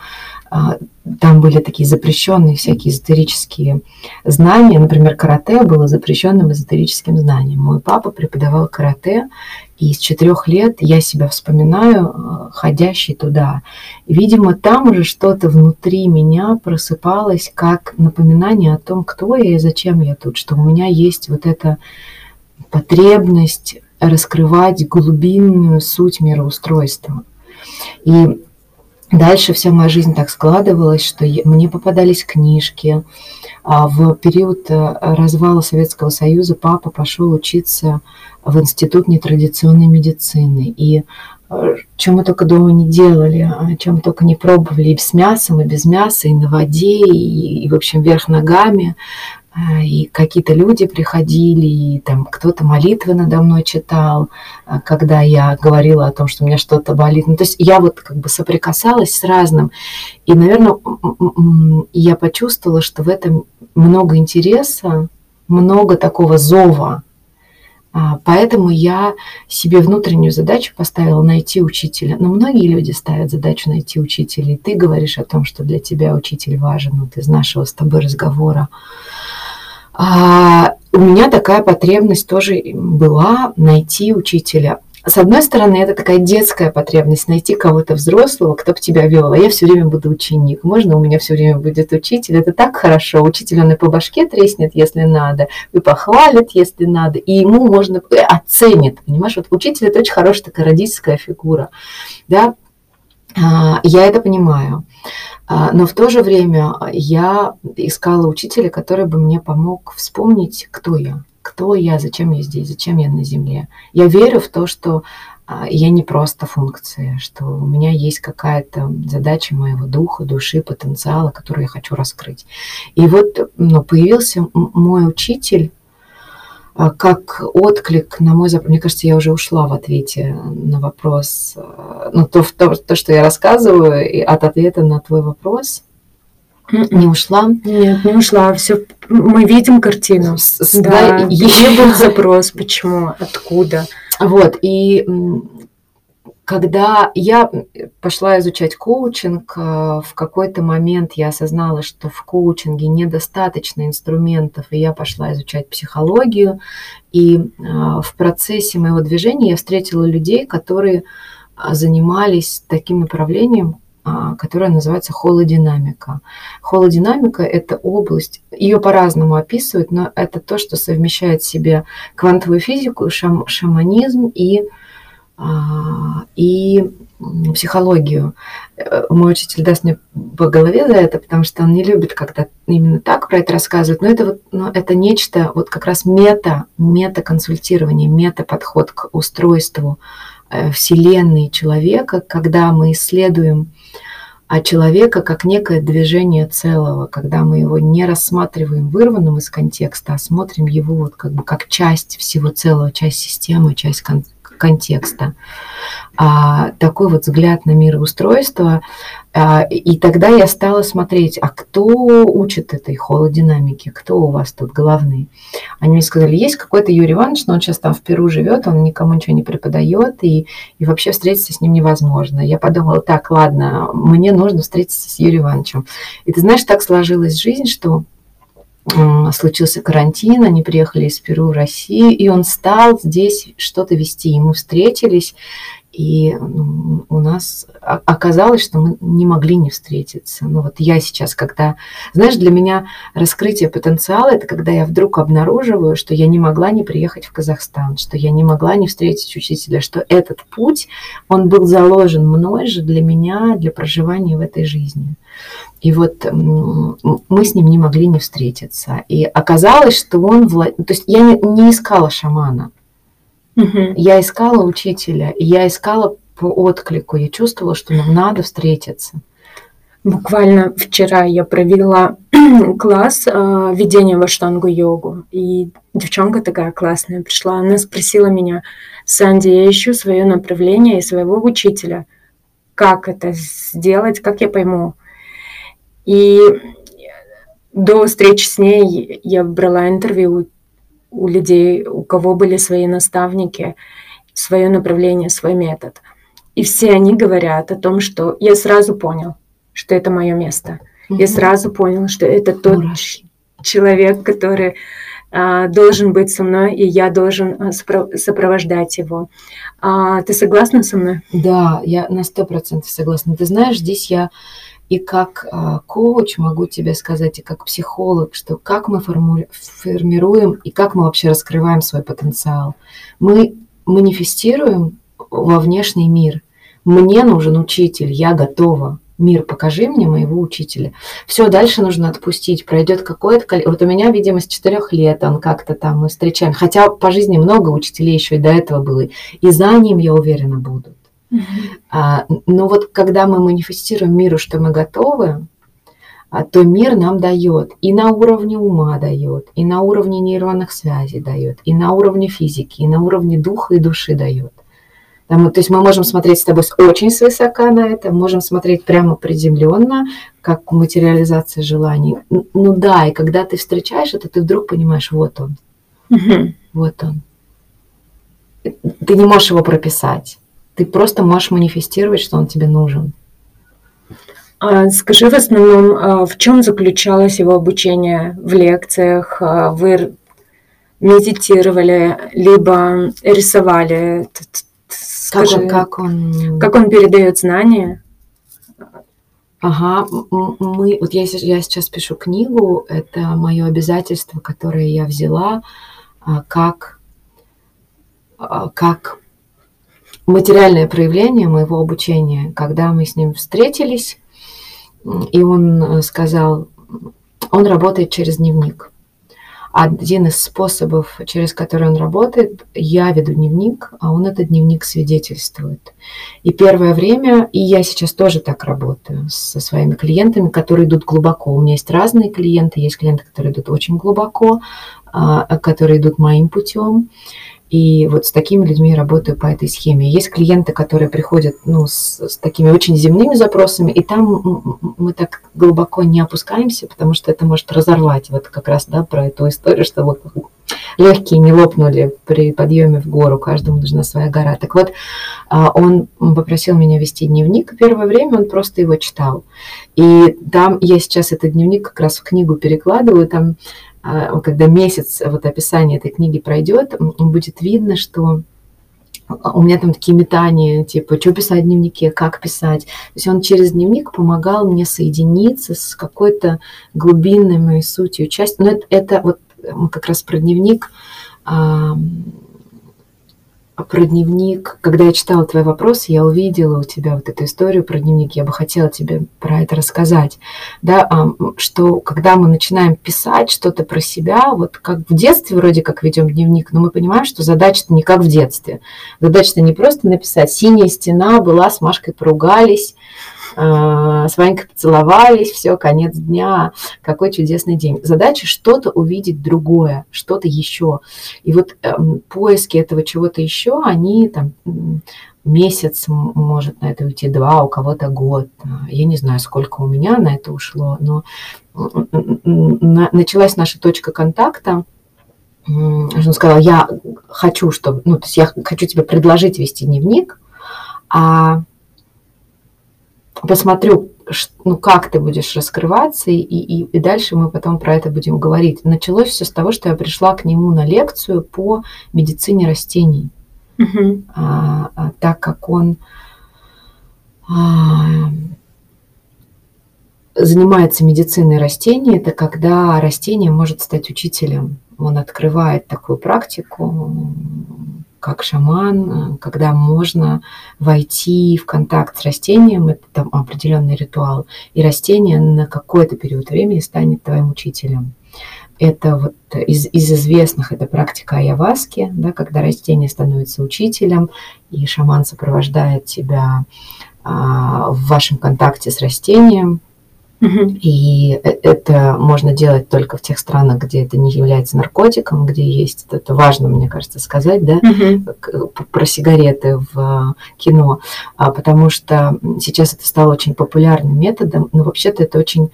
там были такие запрещенные всякие эзотерические знания. Например, карате было запрещенным эзотерическим знанием. Мой папа преподавал карате, и с четырех лет я себя вспоминаю, э, ходящей туда. Видимо, там уже что-то внутри меня просыпалось, как напоминание о том, кто я и зачем я тут, что у меня есть вот эта потребность раскрывать глубинную суть мироустройства. И Дальше вся моя жизнь так складывалась, что мне попадались книжки. А в период э, развала Советского Союза папа пошел учиться в Институт нетрадиционной медицины. И э, чем мы только дома не делали, а чем мы только не пробовали, и с мясом, и без мяса, и на воде, и, и в общем, вверх ногами. А, и какие-то люди приходили, и там кто-то молитвы надо мной читал, а, когда я говорила о том, что у меня что-то болит. Ну, то есть я вот как бы соприкасалась с разным. И, наверное, я почувствовала, что в этом много интереса, много такого зова. А, поэтому я себе внутреннюю задачу поставила найти учителя. Но многие люди ставят задачу найти учителя. И ты говоришь о том, что для тебя учитель важен, вот из нашего с тобой разговора. А у меня такая потребность тоже была найти учителя. С одной стороны, это такая детская потребность найти кого-то взрослого, кто бы тебя вел. А я все время буду ученик. Можно у меня все время будет учитель? Это так хорошо. Учитель, он и по башке треснет, если надо, и похвалит, если надо, и ему можно и оценит. Понимаешь, вот учитель это очень хорошая такая родительская фигура. Да? А, я это понимаю. А, но в то же время я искала учителя, который бы мне помог вспомнить, кто я кто я, зачем я здесь, зачем я на Земле. Я верю в то, что а, я не просто функция, что у меня есть какая-то задача моего духа, души, потенциала, которую я хочу раскрыть. И вот ну, появился мой учитель, как отклик на мой запрос. Мне кажется, я уже ушла в ответе на вопрос, а, ну, то, то, то что я рассказываю, и от ответа на твой вопрос – не ушла? Нет, не ушла. Все, мы видим картину. С, да, да, где был запрос, почему, откуда. Вот, и когда я пошла изучать коучинг, э, в какой-то момент я осознала, что в коучинге недостаточно инструментов, и я пошла изучать психологию. И э, в процессе моего движения я встретила людей, которые э, занимались таким направлением, а, которая называется холодинамика. Холодинамика – это область, ее по-разному описывают, но это то, что совмещает в себе квантовую физику, шам, шаманизм и, а, и психологию. Э, мой учитель даст мне по голове за это, потому что он не любит, когда именно так про это рассказывают. Но это, вот, но это нечто, вот как раз мета, мета-консультирование, мета-подход к устройству э, Вселенной человека, когда мы исследуем а человека как некое движение целого, когда мы его не рассматриваем вырванным из контекста, а смотрим его вот как бы как часть всего целого, часть системы, часть контекста. А, такой вот взгляд на мироустройство. А, и тогда я стала смотреть, а кто учит этой холодинамике, кто у вас тут главный. Они мне сказали, есть какой-то Юрий Иванович, но он сейчас там в Перу живет, он никому ничего не преподает, и, и вообще встретиться с ним невозможно. Я подумала, так, ладно, мне нужно встретиться с Юрием Ивановичем. И ты знаешь, так сложилась жизнь, что случился карантин, они приехали из Перу в Россию, и он стал здесь что-то вести. И мы встретились, и ну, у нас оказалось, что мы не могли не встретиться. Ну вот я сейчас, когда... Знаешь, для меня раскрытие потенциала – это когда я вдруг обнаруживаю, что я не могла не приехать в Казахстан, что я не могла не встретить учителя, что этот путь, он был заложен мной же для меня, для проживания в этой жизни. И вот мы с ним не могли не встретиться. И оказалось, что он... Влад... То есть я не, не искала шамана. Угу. Я искала учителя, и я искала по отклику. Я чувствовала, что нам надо встретиться. Буквально вчера я провела класс э, ведения в аштангу йогу, и девчонка такая классная пришла, она спросила меня, Санди, я ищу свое направление и своего учителя. Как это сделать, как я пойму? И до встречи с ней я брала интервью у людей, у кого были свои наставники, свое направление, свой метод. И все они говорят о том, что я сразу понял, что это мое место. Угу. Я сразу понял, что это тот Мурашки. человек, который а, должен быть со мной, и я должен а, сопровождать его. А, ты согласна со мной? Да, я на сто процентов согласна. Ты знаешь, здесь я и как а, коуч могу тебе сказать, и как психолог, что как мы формируем и как мы вообще раскрываем свой потенциал. Мы манифестируем во внешний мир. Мне нужен учитель, я готова. Мир, покажи мне моего учителя. Все, дальше нужно отпустить. Пройдет какое-то. Вот у меня, видимо, с четырех лет он как-то там мы встречаем. Хотя по жизни много учителей еще и до этого было. И за ним, я уверена, будут. А, но вот когда мы манифестируем миру, что мы готовы, а, то мир нам дает и на уровне ума дает, и на уровне нейронных связей дает, и на уровне физики, и на уровне духа и души дает. Там, то есть мы можем смотреть с тобой очень свысока на это, можем смотреть прямо приземленно, как материализация желаний. Ну да, и когда ты встречаешь это, ты вдруг понимаешь, вот он, угу. вот он. ты не можешь его прописать. Ты просто можешь манифестировать, что он тебе нужен. А скажи в основном, а, в чем заключалось его обучение в лекциях? А, вы медитировали, либо рисовали? Скажи, как он, как он... Как он передает знания? Ага, мы, вот я, я сейчас пишу книгу, это мое обязательство, которое я взяла, как, как материальное проявление моего обучения. Когда мы с ним встретились, и он э, сказал, он работает через дневник. Один из способов, через который он работает, я веду дневник, а он этот дневник свидетельствует. И первое время, и я сейчас тоже так работаю со своими клиентами, которые идут глубоко. У меня есть разные клиенты, есть клиенты, которые идут очень глубоко, а, которые идут моим путем. И вот с такими людьми я работаю по этой схеме. Есть клиенты, которые приходят ну, с, с такими очень земными запросами, и там мы так глубоко не опускаемся, потому что это может разорвать. Вот как раз да, про эту историю, что вот легкие не лопнули при подъеме в гору, каждому нужна своя гора. Так вот, а, он попросил меня вести дневник. Первое время он просто его читал. И там я сейчас этот дневник как раз в книгу перекладываю, там когда месяц вот описание этой книги пройдет, будет видно, что у меня там такие метания, типа, что писать в дневнике, как писать. То есть он через дневник помогал мне соединиться с какой-то глубинной моей сутью, частью. Но это, это вот как раз про дневник про дневник. Когда я читала твой вопрос, я увидела у тебя вот эту историю про дневник. Я бы хотела тебе про это рассказать. Да, что когда мы начинаем писать что-то про себя, вот как в детстве вроде как ведем дневник, но мы понимаем, что задача-то не как в детстве. Задача-то не просто написать «синяя стена была, с Машкой поругались», а, с Ванькой поцеловались, все, конец дня, какой чудесный день. Задача что-то увидеть другое, что-то еще. И вот эм, поиски этого чего-то еще, они там месяц может на это уйти, два, у кого-то год. Я не знаю, сколько у меня на это ушло, но началась наша точка контакта. Он сказал, я хочу, чтобы, ну, то есть я хочу тебе предложить вести дневник, а посмотрю, ну, как ты будешь раскрываться, и, и, и дальше мы потом про это будем говорить. Началось все с того, что я пришла к нему на лекцию по медицине растений, угу. а, так как он а, занимается медициной растений, это когда растение может стать учителем. Он открывает такую практику, как шаман, когда можно войти в контакт с растением, это там определенный ритуал, и растение на какой-то период времени станет твоим учителем. Это вот из, из известных, это практика Аяваски, да, когда растение становится учителем, и шаман сопровождает тебя а, в вашем контакте с растением, и э, это можно делать только в тех странах, где это не является наркотиком, где есть, это важно, мне кажется, сказать, да, угу. про сигареты в кино, а потому что сейчас это стало очень популярным методом, но вообще-то это очень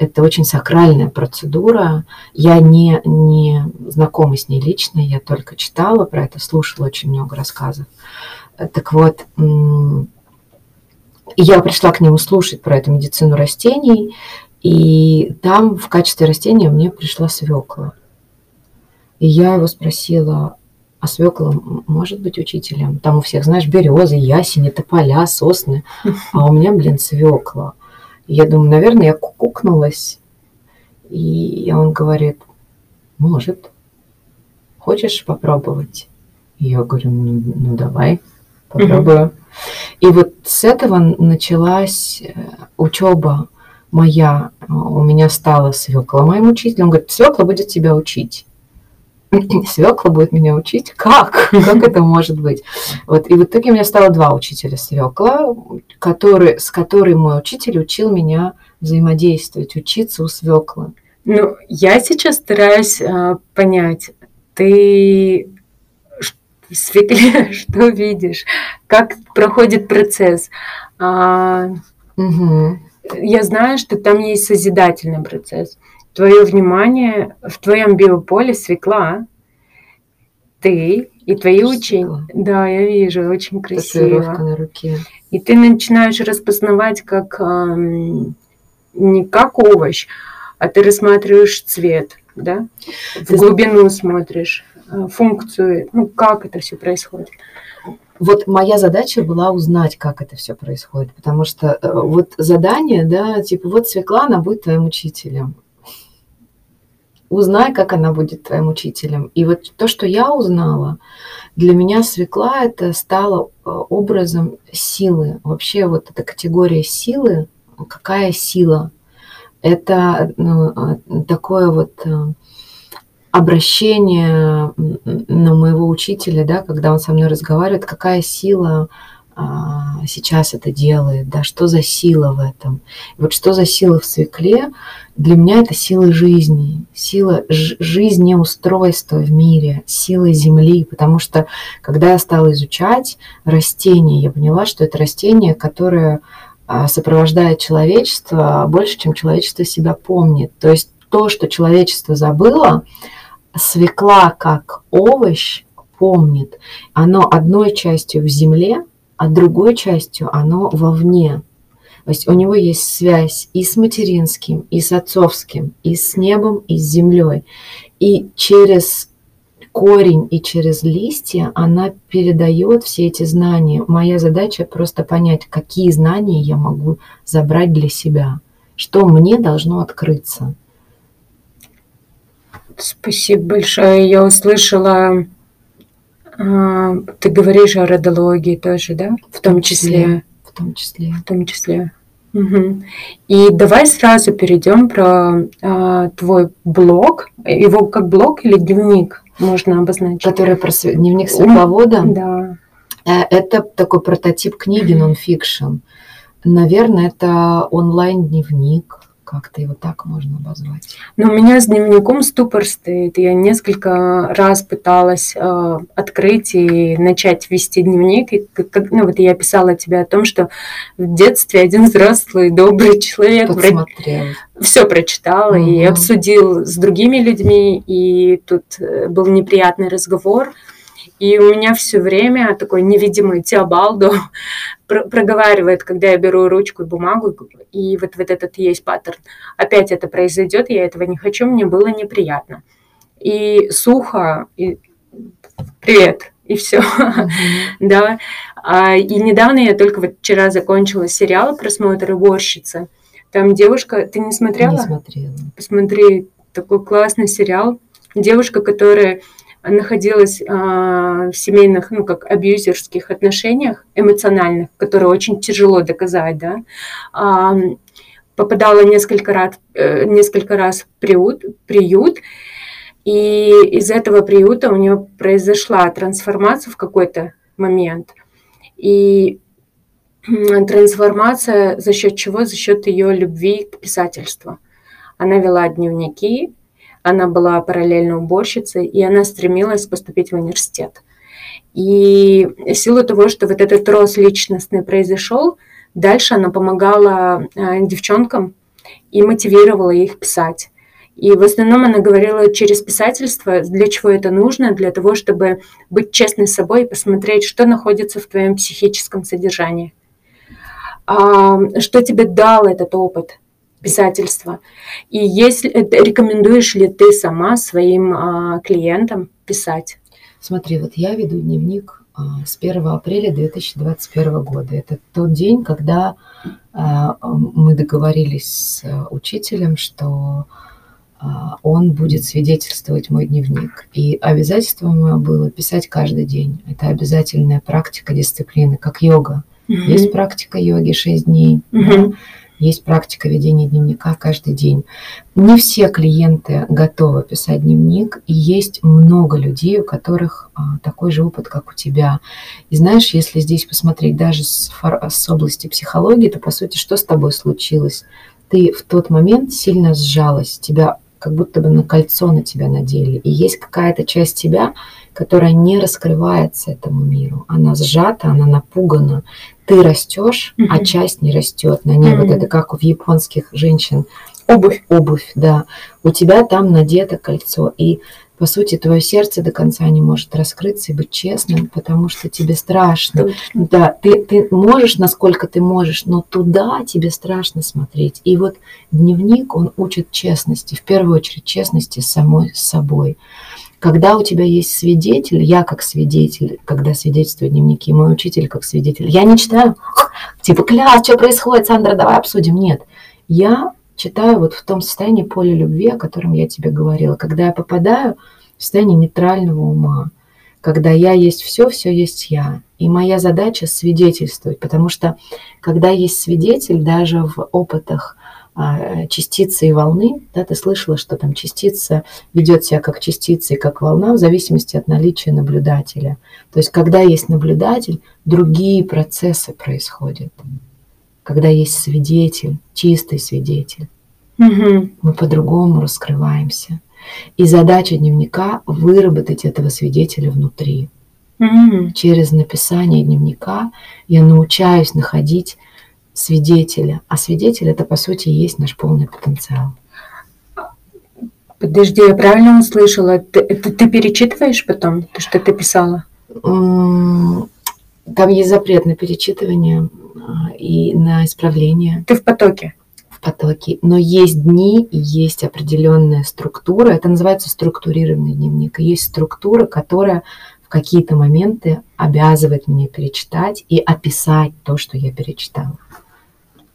это очень сакральная процедура. Я не, не знакома с ней лично, я только читала про это, слушала очень много рассказов. Так вот, я пришла к нему слушать про эту медицину растений, и там в качестве растения мне пришла свекла. И я его спросила, а свекла может быть учителем? Там у всех, знаешь, березы, ясени, тополя, сосны, а у меня, блин, свекла. Я думаю, наверное, я кукнулась. И он говорит, может, хочешь попробовать? Я говорю, ну, ну давай, попробую. И вот с этого началась э, учеба моя. У меня стала свекла моим учителем. Он говорит, свекла будет тебя учить. Свекла будет меня учить? Как? Как это может быть? Вот. И в итоге у меня стало два учителя свекла, который, с которой мой учитель учил меня взаимодействовать, учиться у свеклы. Ну, я сейчас стараюсь э, понять, ты свекле, что видишь, как проходит процесс. А, угу. Я знаю, что там есть созидательный процесс. Твое внимание в твоем биополе свекла, ты И твои учения. Да, я вижу, очень красиво. Татуировка на руке. И ты начинаешь распознавать как не как овощ, а ты рассматриваешь цвет, да? В глубину смотришь, э, функцию, ну как это все происходит. Вот моя задача была узнать, как это все происходит, потому что э, вот задание, да, типа вот Свекла, она будет твоим учителем. Узнай, как она будет твоим учителем. И вот то, что я узнала, для меня свекла это стало э, образом силы. Вообще вот эта категория силы, какая сила? Это ну, а, такое вот э, обращение на моего учителя, да, когда он со мной разговаривает, какая сила сейчас это делает, да, что за сила в этом. Вот что за сила в свекле, для меня это сила жизни, сила жизнеустройства в мире, сила Земли, потому что когда я стала изучать растения, я поняла, что это растение, которое а, сопровождает человечество больше, чем человечество себя помнит. То есть то, что человечество забыло, свекла как овощ помнит. Оно одной частью в земле, а другой частью оно вовне. То есть у него есть связь и с материнским, и с отцовским, и с небом, и с землей. И через корень и через листья она передает все эти знания. Моя задача просто понять, какие знания я могу забрать для себя, что мне должно открыться. Спасибо большое. Я услышала ты говоришь о родологии тоже, да? В том числе. В том числе. В том числе. Угу. И давай сразу перейдем про а, твой блог. Его как блог или дневник можно обозначить? Который про св... дневник светловода? Да. Э, это такой прототип книги нонфикшн. Наверное, это онлайн-дневник как-то его так можно обозвать. Но у меня с дневником ступор стоит. Я несколько раз пыталась э, открыть и начать вести дневник. И, как, ну, вот я писала тебе о том, что в детстве один взрослый, добрый человек Подсмотрел. все прочитал угу. и обсудил с другими людьми. И тут э, был неприятный разговор. И у меня все время такой невидимый Теобалдо проговаривает, когда я беру ручку и бумагу, и вот, вот этот есть паттерн. Опять это произойдет, я этого не хочу, мне было неприятно. И сухо, и привет, и все. Mm-hmm. да. А, и недавно я только вот вчера закончила сериал «Просмотр уборщицы». Там девушка, ты не смотрела? Не смотрела. Посмотри, такой классный сериал. Девушка, которая находилась а, в семейных, ну, как абьюзерских отношениях эмоциональных, которые очень тяжело доказать, да, а, попадала несколько раз, э, несколько раз в приют, приют, и из этого приюта у нее произошла трансформация в какой-то момент. И трансформация за счет чего? За счет ее любви к писательству. Она вела дневники, она была параллельно уборщицей, и она стремилась поступить в университет. И в силу того, что вот этот рост личностный произошел, дальше она помогала э, девчонкам и мотивировала их писать. И в основном она говорила через писательство, для чего это нужно, для того, чтобы быть честной с собой и посмотреть, что находится в твоем психическом содержании. А, что тебе дал этот опыт? Писательства. И если рекомендуешь ли ты сама своим а, клиентам писать? Смотри, вот я веду дневник а, с 1 апреля 2021 года. Это тот день, когда а, мы договорились с учителем, что а, он будет свидетельствовать мой дневник. И обязательство мое было писать каждый день. Это обязательная практика дисциплины, как йога. Mm-hmm. Есть практика йоги 6 дней. Mm-hmm. Да? Есть практика ведения дневника каждый день. Не все клиенты готовы писать дневник, и есть много людей, у которых а, такой же опыт, как у тебя. И знаешь, если здесь посмотреть даже с, с области психологии, то по сути, что с тобой случилось? Ты в тот момент сильно сжалась, тебя как будто бы на кольцо на тебя надели. И есть какая-то часть тебя, которая не раскрывается этому миру. Она сжата, она напугана. Ты растешь, mm-hmm. а часть не растет. На ней mm-hmm. вот это как у японских женщин. Обувь. Обувь, да. У тебя там надето кольцо. И по сути, твое сердце до конца не может раскрыться и быть честным, потому что тебе страшно. Точно. Да, ты, ты можешь, насколько ты можешь, но туда тебе страшно смотреть. И вот дневник, он учит честности, в первую очередь честности с самой с собой. Когда у тебя есть свидетель, я как свидетель, когда свидетельствую дневники, мой учитель как свидетель, я не читаю, типа, кляс, что происходит, Сандра, давай обсудим. Нет, я читаю вот в том состоянии поля любви, о котором я тебе говорила, когда я попадаю в состояние нейтрального ума, когда я есть все, все есть я. И моя задача свидетельствовать, потому что когда есть свидетель, даже в опытах частицы и волны, да, ты слышала, что там частица ведет себя как частица и как волна в зависимости от наличия наблюдателя. То есть, когда есть наблюдатель, другие процессы происходят когда есть свидетель, чистый свидетель. Угу. Мы по-другому раскрываемся. И задача дневника – выработать этого свидетеля внутри. Угу. Через написание дневника я научаюсь находить свидетеля. А свидетель – это, по сути, и есть наш полный потенциал. Подожди, я правильно услышала? Ты, это ты перечитываешь потом то, что ты писала? Там есть запрет на перечитывание а, и на исправление. Ты в потоке. в потоке. Но есть дни и есть определенная структура. Это называется структурированный дневник. И есть структура, которая в какие-то моменты обязывает меня перечитать и описать то, что я перечитала.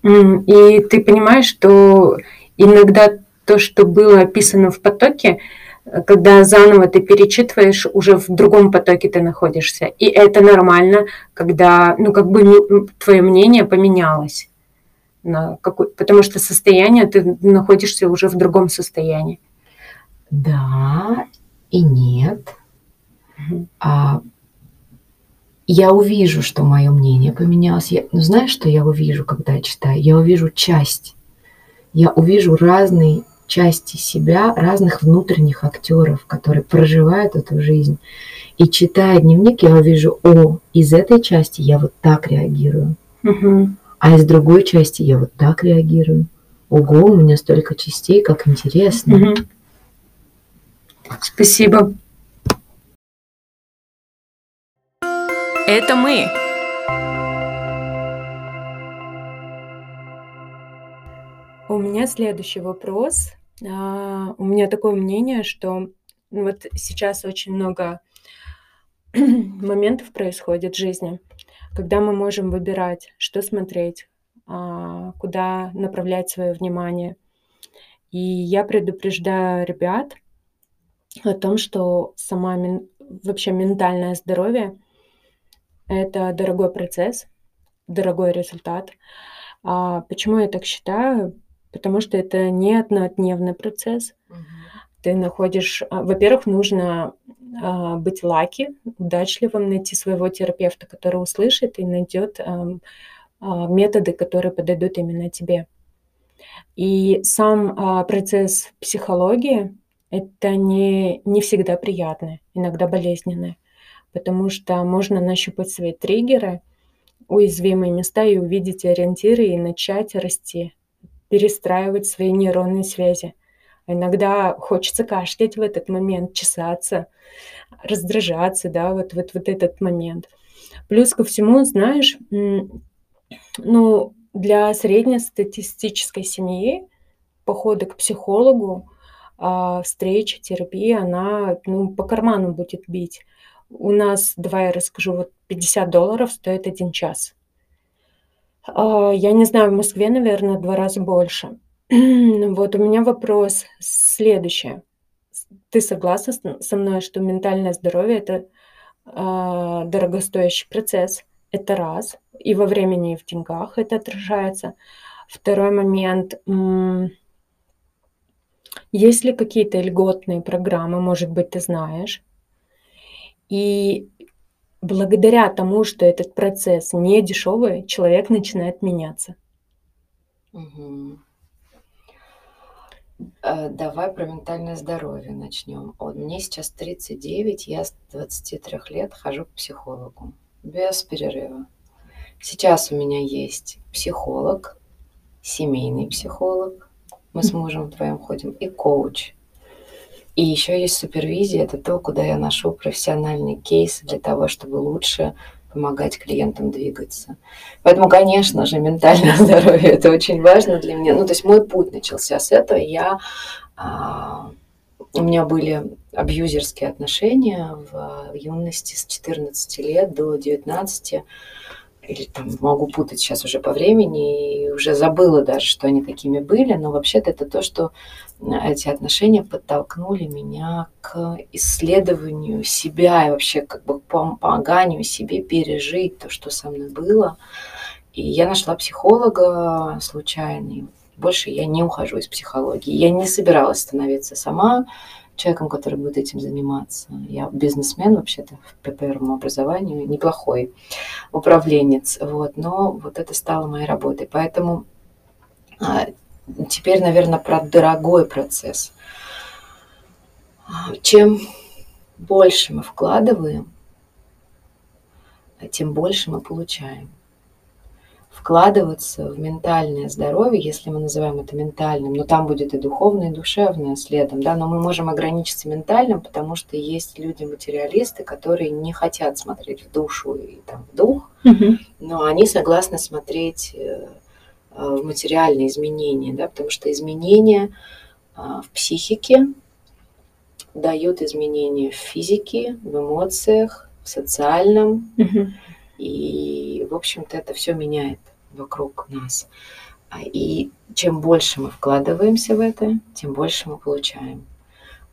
И ты понимаешь, что иногда то, что было описано в потоке, э, когда заново ты перечитываешь, уже в другом потоке ты находишься. И это нормально, когда, ну, как бы твое мнение поменялось. На какой, потому что состояние, ты находишься уже в другом состоянии. Да и нет. Мгм. А, я увижу, что мое мнение поменялось. Я, ну, знаешь, что я увижу, когда я читаю? Я увижу часть. Я увижу разные части себя, разных внутренних актеров, которые проживают эту жизнь. И читая дневник, я увижу, о, из этой части я вот так реагирую, Мгм. а из другой части я вот так реагирую. Ого, у меня столько частей, как интересно. Мгм. Спасибо. Это мы. У меня следующий вопрос. А, У меня такое мнение, что ну, вот сейчас очень много моментов происходит в жизни, когда мы можем выбирать, что смотреть, а, куда направлять свое внимание. И я предупреждаю ребят о том, что сама вообще ментальное здоровье – это дорогой процесс, дорогой результат. А почему я так считаю? Потому что это не однодневный процесс. Ты находишь, а, во-первых, нужно а, быть лаки, удачливым, найти своего терапевта, который услышит и найдет ам, а, методы, которые подойдут именно тебе. И сам а, процесс психологии это не, не всегда приятно, иногда болезненное, потому что можно нащупать свои триггеры, уязвимые места и увидеть ориентиры и начать расти, перестраивать свои нейронные связи. Иногда хочется кашлять в этот момент, чесаться, раздражаться, да, вот, вот, вот этот момент. Плюс ко всему, знаешь, ну, для среднестатистической семьи походы к психологу, а, встреча, терапия, она ну, по карману будет бить. У нас, давай я расскажу, вот 50 долларов стоит один час. А, Я не знаю, в Москве, наверное, два раза больше. Вот у меня вопрос следующий. Ты согласна со мной, что ментальное здоровье это а, дорогостоящий процесс? Это раз. И во времени, и в деньгах это отражается. Второй момент. Есть ли какие-то льготные программы, может быть, ты знаешь? И благодаря тому, что этот процесс не дешевый, человек начинает меняться. Э, Давай про ментальное здоровье начнем. Вот мне сейчас 39, я с 23 лет хожу к психологу без перерыва. Сейчас у меня есть психолог, семейный психолог, мы с мужем вдвоем ходим, и коуч. И еще есть супервизия, это то, куда я ношу профессиональный кейс для того, чтобы лучше помогать клиентам двигаться. Поэтому, конечно же, ментальное здоровье это очень важно для меня. Ну, то есть мой путь начался с этого. Я, а, у меня были абьюзерские отношения в юности с 14 лет до 19 или там могу путать сейчас уже по времени, и уже забыла даже, что они такими были, но вообще-то это то, что эти отношения подтолкнули меня к исследованию себя и вообще как бы помоганию себе пережить то, что со мной было. И я нашла психолога случайно. Больше я не ухожу из психологии. Я не собиралась становиться сама человеком, который будет этим заниматься. Я бизнесмен вообще-то по первому образованию, неплохой управленец, вот, но вот это стало моей работой. Поэтому а, теперь, наверное, про дорогой процесс. Чем больше мы вкладываем, тем больше мы получаем вкладываться в ментальное здоровье, если мы называем это ментальным, но там будет и духовное, и духовное следом, да, но мы можем ограничиться ментальным, потому что есть люди-материалисты, которые не хотят смотреть в душу и там в дух, угу. но они согласны смотреть э, в материальные изменения, да, потому что изменения а, в психике дают изменения в физике, в эмоциях, в социальном, угу. и, в общем-то, это все меняет вокруг нас. А, и чем больше мы вкладываемся в это, тем больше мы получаем.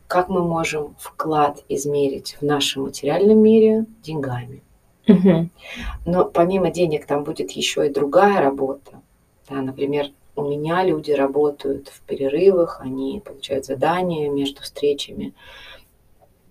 Как мы можем вклад измерить в нашем материальном мире деньгами? Угу. Но помимо денег там будет еще и другая работа. Да, например, у меня люди работают в перерывах, они получают задания между встречами.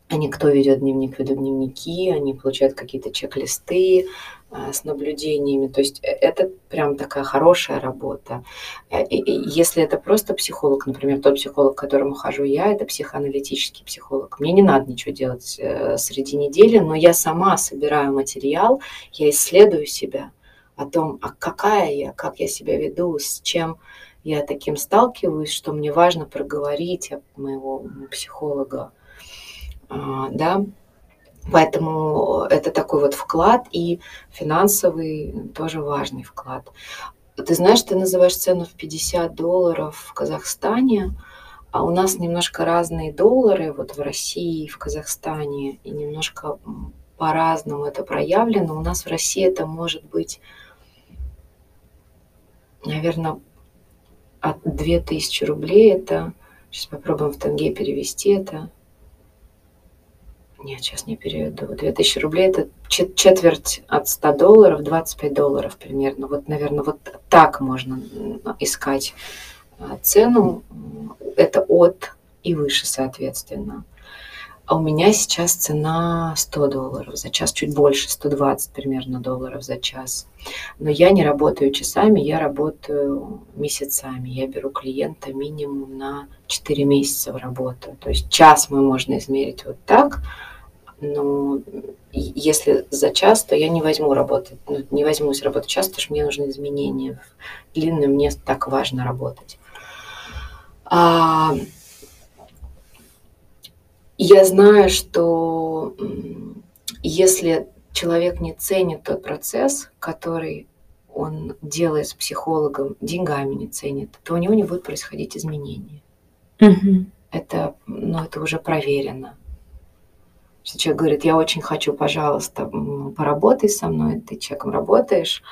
Они, кто ведет дневник, ведут дневники, они получают какие-то чек-листы, а, с наблюдениями. То есть э, это прям такая хорошая работа. Э, и, и если это просто психолог, например, тот психолог, к которому хожу я, это психоаналитический психолог. Мне не надо ничего делать э, среди недели, но я сама собираю материал, я исследую себя о том, а какая я, как я себя веду, с чем я таким сталкиваюсь, что мне важно проговорить от моего психолога, а, да, Поэтому это такой вот вклад и финансовый тоже важный вклад. Ты знаешь, ты называешь цену в 50 долларов в Казахстане, а у нас немножко разные доллары вот в России и в Казахстане, и немножко по-разному это проявлено. У нас в России это может быть, наверное, от 2000 рублей. Это, сейчас попробуем в тенге перевести это, нет, сейчас не переведу. 2000 рублей – это четверть от 100 долларов, 25 долларов примерно. Вот, наверное, вот так можно искать а, цену. Это от и выше, соответственно. А у меня сейчас цена 100 долларов за час, чуть больше, 120 примерно долларов за час. Но я не работаю часами, я работаю месяцами. Я беру клиента минимум на 4 месяца в работу. То есть час мы можно измерить вот так – но если за час, то я не возьму работать, ну, не возьмусь работать час, потому что мне нужны изменения. Длинные мне так важно работать. А, я знаю, что если человек не ценит тот процесс, который он делает с психологом, деньгами не ценит, то у него не будет происходить изменения. Угу. Это, ну, это уже проверено что человек говорит, я очень хочу, пожалуйста, поработай со мной, ты человеком работаешь,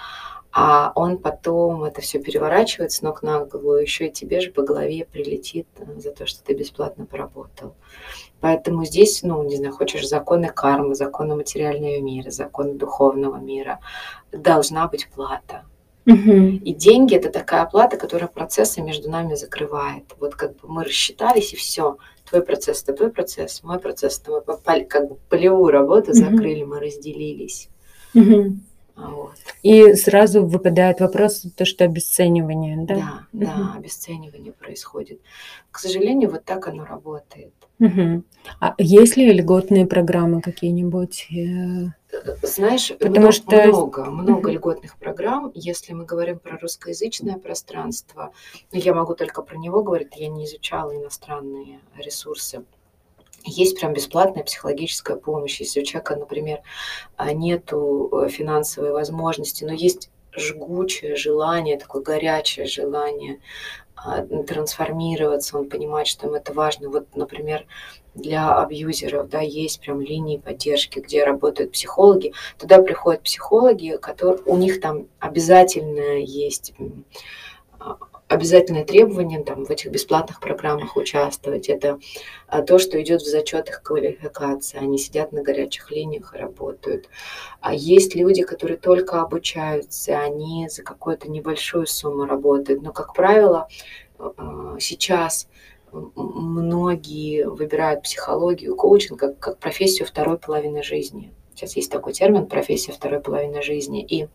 а он потом это все переворачивает с ног на голову, еще и тебе же по голове прилетит э, за то, что ты бесплатно поработал. Поэтому здесь, ну, не знаю, хочешь законы кармы, законы материального мира, законы духовного мира, должна быть плата. Угу. И деньги это такая оплата, которая процессы между нами закрывает. Вот как бы мы рассчитались и все твой процесс, это твой процесс, мой процесс, это мы попали, как бы полевую работу закрыли, мы разделились. Вот. И сразу выпадает вопрос, то, что обесценивание, да? Да, да, обесценивание происходит. К сожалению, вот так оно работает. Угу. А есть ли льготные программы какие-нибудь? Э, знаешь, Потому много, что... много, много угу. льготных программ. Если мы говорим про русскоязычное пространство, ну, я могу только про него говорить, я не изучала иностранные ресурсы. есть прям бесплатная психологическая помощь. Если у человека, например, а, нету э, финансовой возможности, но есть жгучее желание, такое горячее желание трансформироваться, он понимает, что им это важно. Вот, например, для абьюзеров, да, есть прям линии поддержки, где работают психологи. Туда приходят психологи, которые, у них там обязательно есть а, обязательное требование там, в этих бесплатных программах участвовать. Это а, то, что идет в зачет их квалификации. Они сидят на горячих линиях и работают. А есть люди, которые только обучаются, они за какую-то небольшую сумму работают. Но, как правило, а, сейчас многие выбирают психологию, коучинг как, как профессию второй половины жизни. Сейчас есть такой термин профессия второй половины жизни. И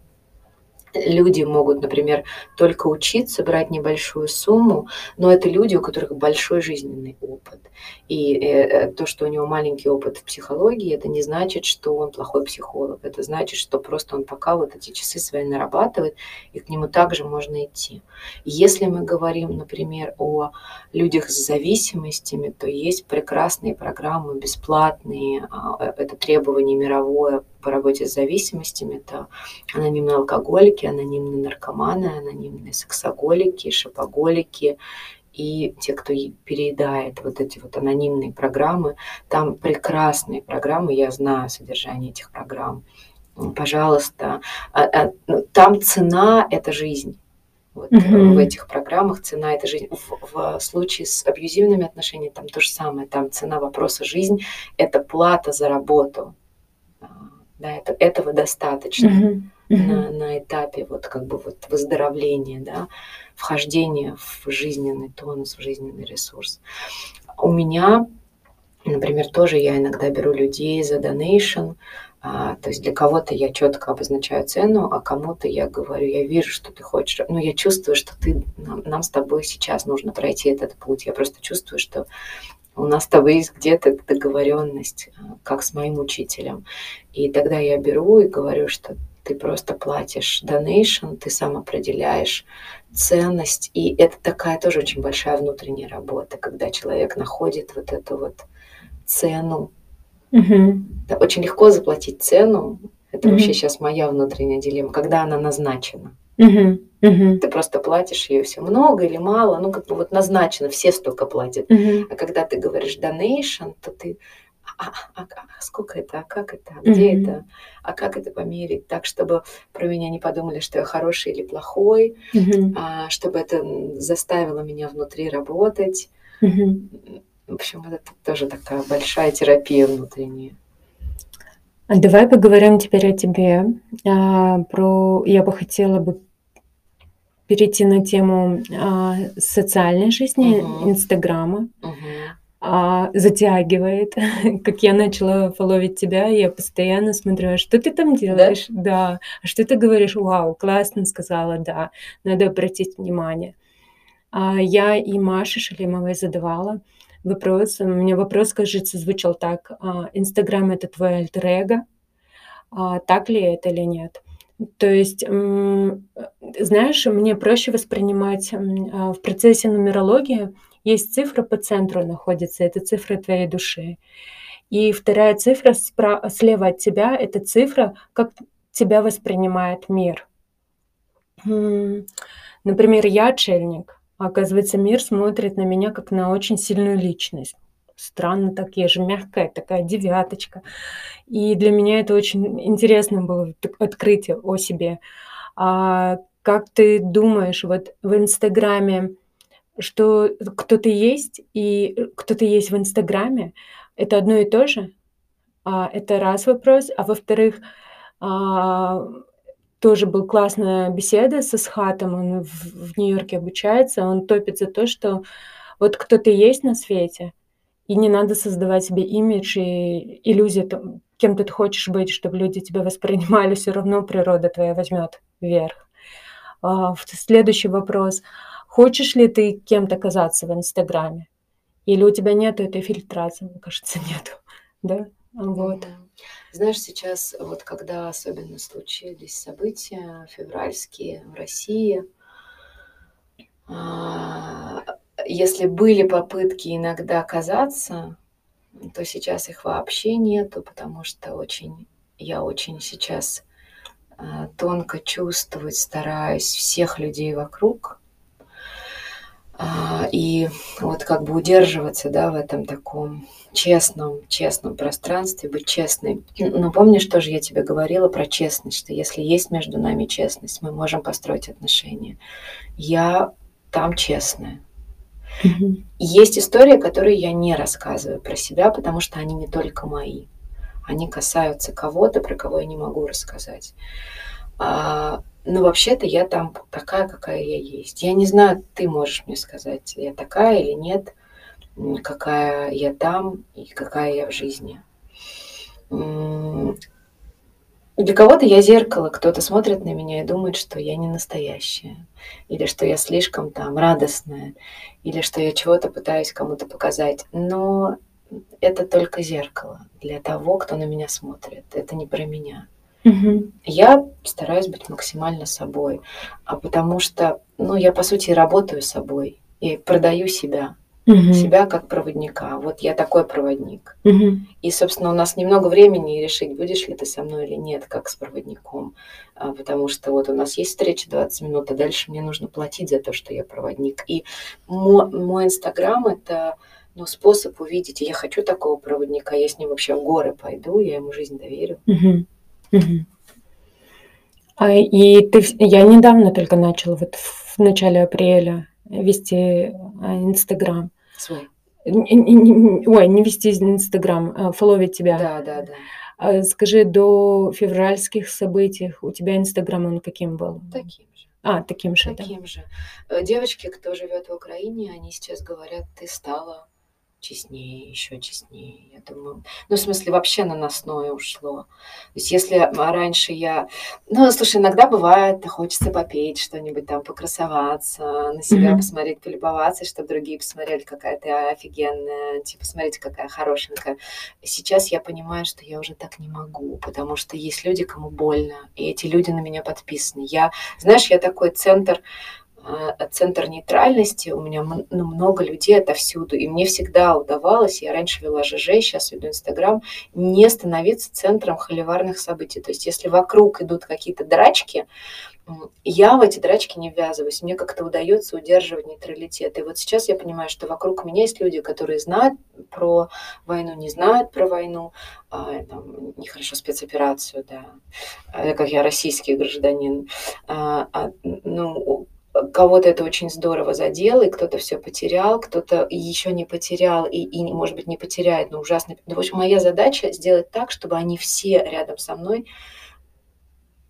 люди могут, например, только учиться, брать небольшую сумму, но это люди, у которых большой жизненный опыт. И э, э, то, что у него маленький опыт в психологии, это не значит, что он плохой психолог. Это значит, что просто он пока вот эти часы свои нарабатывает, и к нему также можно идти. Если мы говорим, например, о людях с зависимостями, то есть прекрасные программы, бесплатные, а, э, это требование мировое по работе с зависимостями. Это анонимные алкоголики, анонимные наркоманы, анонимные сексоголики, шопоголики и те, кто переедает вот эти вот анонимные программы. Там прекрасные программы, я знаю содержание этих программ. Пожалуйста, а, а, ну, там цена – это жизнь. Вот mm-hmm. в этих программах цена это жизнь. В, в случае с абьюзивными отношениями там то же самое. Там цена вопроса жизнь – это плата за работу. Да, это, этого достаточно mm-hmm. Mm-hmm. На, на этапе вот как бы вот выздоровления, да, вхождения в жизненный тонус, в жизненный ресурс. У меня, например, тоже я иногда беру людей за донейшн, а, то есть для кого-то я четко обозначаю цену, а кому-то я говорю, я вижу, что ты хочешь, но я чувствую, что ты, нам, нам с тобой сейчас нужно пройти этот путь. Я просто чувствую, что у нас с тобой есть где-то договоренность, а, как с моим учителем. И тогда я беру и говорю, что ты просто платишь donation, ты сам определяешь ценность. И это такая тоже очень большая внутренняя работа, когда человек находит вот эту вот цену. Угу. Да, очень легко заплатить цену. Это угу. вообще сейчас моя внутренняя дилемма, когда она назначена. Угу. Угу. Ты просто платишь ее все много или мало, ну как бы вот назначено, все столько платят. Угу. А когда ты говоришь donation, то ты а, а, а, а сколько это, а как это, а где mm-hmm. это, а как это померить, так, чтобы про меня не подумали, что я хороший или плохой, mm-hmm. а, чтобы это заставило меня внутри работать. Mm-hmm. В общем, это тоже такая большая терапия внутренняя. Давай поговорим теперь о тебе. А, про я бы хотела бы перейти на тему а, социальной жизни, uh-huh. Инстаграма. Uh-huh а, затягивает. как я начала фоловить тебя, я постоянно смотрю, а что ты там делаешь? Да? да. А что ты говоришь? Вау, классно сказала, да. Надо обратить внимание. А я и Маше Шалимовой задавала вопрос. У меня вопрос, кажется, звучал так. А, Инстаграм — это твой альтер а, так ли это или нет? То есть, знаешь, мне проще воспринимать а, в процессе нумерологии есть цифра по центру находится, это цифра твоей души. И вторая цифра справа, слева от тебя – это цифра, как тебя воспринимает мир. Например, я отшельник. Оказывается, мир смотрит на меня как на очень сильную личность. Странно так, я же мягкая, такая девяточка. И для меня это очень интересно было открытие о себе. А как ты думаешь, вот в Инстаграме что кто-то есть и кто-то есть в Инстаграме, это одно и то же. А, это раз вопрос. А во-вторых, а, тоже был классная беседа со Схатом, он в, в Нью-Йорке обучается, он топит за то, что вот кто-то есть на свете, и не надо создавать себе имидж и иллюзию, там, кем ты хочешь быть, чтобы люди тебя воспринимали, все равно природа твоя возьмет вверх. А, следующий вопрос – Хочешь ли ты кем-то казаться в Инстаграме? Или у тебя нету этой фильтрации? Мне кажется, нету. Да? Вот. Знаешь, сейчас, вот когда особенно случились события февральские в России, а, если были попытки иногда казаться, то сейчас их вообще нету, потому что очень, я очень сейчас э, тонко чувствовать стараюсь всех людей вокруг. А, и вот как бы удерживаться, да, в этом таком честном, честном пространстве, быть честной. Но помнишь, тоже я тебе говорила про честность, что если есть между нами честность, мы можем построить отношения. Я там честная. Mm-hmm. Есть истории, которые я не рассказываю про себя, потому что они не только мои. Они касаются кого-то, про кого я не могу рассказать. Но вообще-то я там такая, какая я есть. Я не знаю, ты можешь мне сказать, я такая или нет какая я там и какая я в жизни. Для кого-то я зеркало, кто-то смотрит на меня и думает, что я не настоящая, или что я слишком там радостная, или что я чего-то пытаюсь кому-то показать. Но это только зеркало для того, кто на меня смотрит. Это не про меня. Угу. Я стараюсь быть максимально собой, а потому что, ну, я по сути работаю собой и продаю себя угу. себя как проводника. Вот я такой проводник. Угу. И, собственно, у нас немного времени решить, будешь ли ты со мной или нет, как с проводником. А, потому что вот у нас есть встреча 20 минут, а дальше мне нужно платить за то, что я проводник. И мой, мой Инстаграм это ну, способ увидеть, я хочу такого проводника, я с ним вообще в горы пойду, я ему жизнь доверю. Угу. А, и ты, я недавно только начала, вот в начале апреля, вести а, Инстаграм. Свой. Ой, не вести Инстаграм, а фолловить тебя. Да, да, да. Скажи, до февральских событий у тебя Инстаграм, он каким был? Таким же. А, таким же, Таким да. же. Э, девочки, кто живет в Украине, они сейчас говорят, ты стала честнее, еще честнее. Я думаю, ну, в смысле, вообще наносное ушло. То есть, если раньше я... Ну, слушай, иногда бывает, хочется попеть что-нибудь там, покрасоваться, на себя mm-hmm. посмотреть, полюбоваться, чтобы другие посмотрели, какая ты офигенная, типа, смотрите, какая хорошенькая. Сейчас я понимаю, что я уже так не могу, потому что есть люди, кому больно, и эти люди на меня подписаны. Я, знаешь, я такой центр а, центр нейтральности, у меня ну, много людей отовсюду, и мне всегда удавалось, я раньше вела ЖЖ, сейчас веду Инстаграм, не становиться центром холиварных событий. То есть если вокруг идут какие-то драчки, я в эти драчки не ввязываюсь, мне как-то удается удерживать нейтралитет. И вот сейчас я понимаю, что вокруг меня есть люди, которые знают про войну, не знают про войну, а, там, нехорошо спецоперацию, да, а, как я российский гражданин. А, а, ну, кого-то это очень здорово задело, и кто-то все потерял, кто-то еще не потерял, и, и, может быть, не потеряет, но ужасно. Ну, в общем, моя задача сделать так, чтобы они все рядом со мной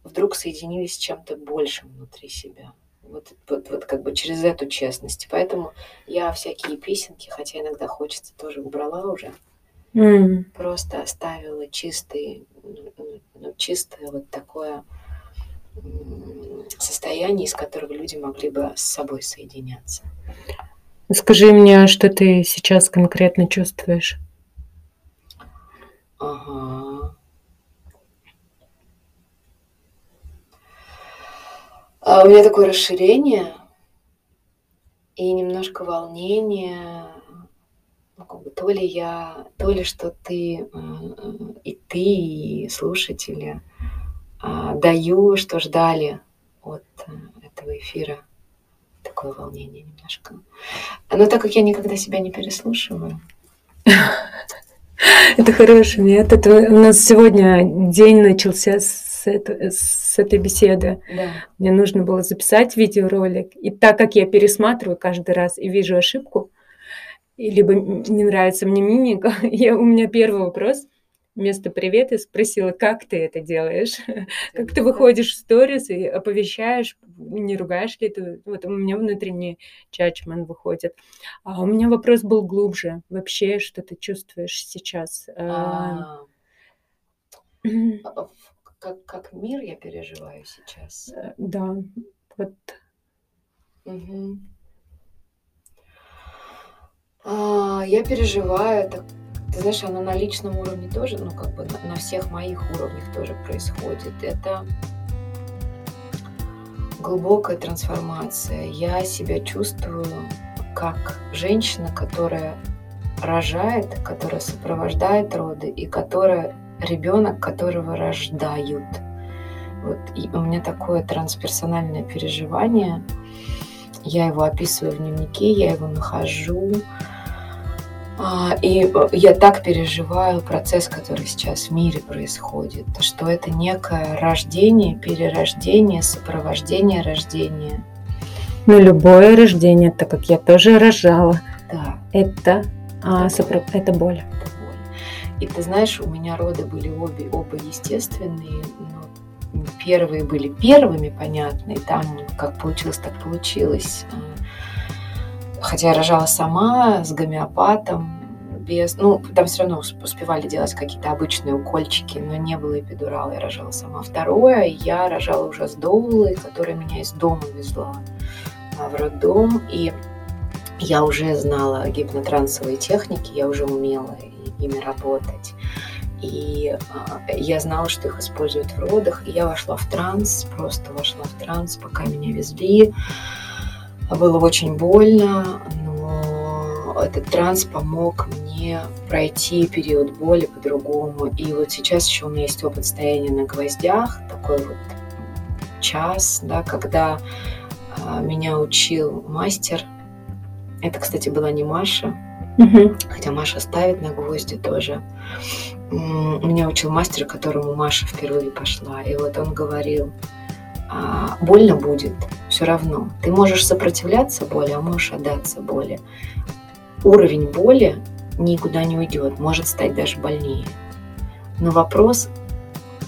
вдруг соединились с чем-то большим внутри себя. Вот, вот, вот как бы через эту честность. Поэтому я всякие песенки, хотя иногда хочется, тоже убрала уже. Mm. Просто оставила чистый, ну, ну, чистое вот такое состояние, из которого люди могли бы с собой соединяться. Скажи мне, что ты сейчас конкретно чувствуешь? Ага. А у меня такое расширение и немножко волнение. Ну, как бы, то ли я, то ли что ты э, и ты, и слушатели – а, даю, что ждали от э, этого эфира. Такое волнение немножко. Но так как я никогда себя не переслушиваю. Это хороший метод. У нас сегодня день начался с, это, с этой беседы. Да. Мне нужно было записать видеоролик. И так как я пересматриваю каждый раз и вижу ошибку, либо не нравится мне мимика, я, у меня первый вопрос вместо привета спросила, как ты это делаешь, как ты выходишь в сторис и оповещаешь, не ругаешь ли ты. Вот у меня внутренний чачман выходит. А у меня вопрос был глубже. Вообще, что ты чувствуешь сейчас? А, а как, как мир я переживаю сейчас? Э, да, вот. Угу. А, я переживаю так ты знаешь, оно на личном уровне тоже, ну, как бы на, на всех моих уровнях тоже происходит. Это глубокая трансформация. Я себя чувствую как женщина, которая рожает, которая сопровождает роды и которая ребенок, которого рождают. Вот и у меня такое трансперсональное переживание. Я его описываю в дневнике, я его нахожу. А, и я так переживаю процесс, который сейчас в мире происходит, что это некое рождение, перерождение, сопровождение рождения. Ну, любое рождение, так как я тоже рожала, Да, это, а, Это сопро- это боль. это боль. И ты знаешь, у меня роды были обе, оба естественные, но первые были первыми, понятно, и там как получилось, так получилось. Хотя я рожала сама с гомеопатом, без, ну, там все равно усп- успевали делать какие-то обычные укольчики, но не было эпидурала, я рожала сама. Второе, я рожала уже с доулой, которая меня из дома везла в роддом, и я уже знала гипнотрансовые техники, я уже умела ими работать. И а, я знала, что их используют в родах, и я вошла в транс, просто вошла в транс, пока меня везли. Было очень больно, но этот транс помог мне пройти период боли по-другому. И вот сейчас еще у меня есть опыт стояния на гвоздях, такой вот час, да, когда а, меня учил мастер. Это, кстати, была не Маша, Мгм. хотя Маша ставит на гвозди тоже. Меня учил мастер, к которому Маша впервые пошла. И вот он говорил, «А, больно будет все равно. Ты можешь сопротивляться боли, а можешь отдаться боли. Уровень боли никуда не уйдет, может стать даже больнее. Но вопрос,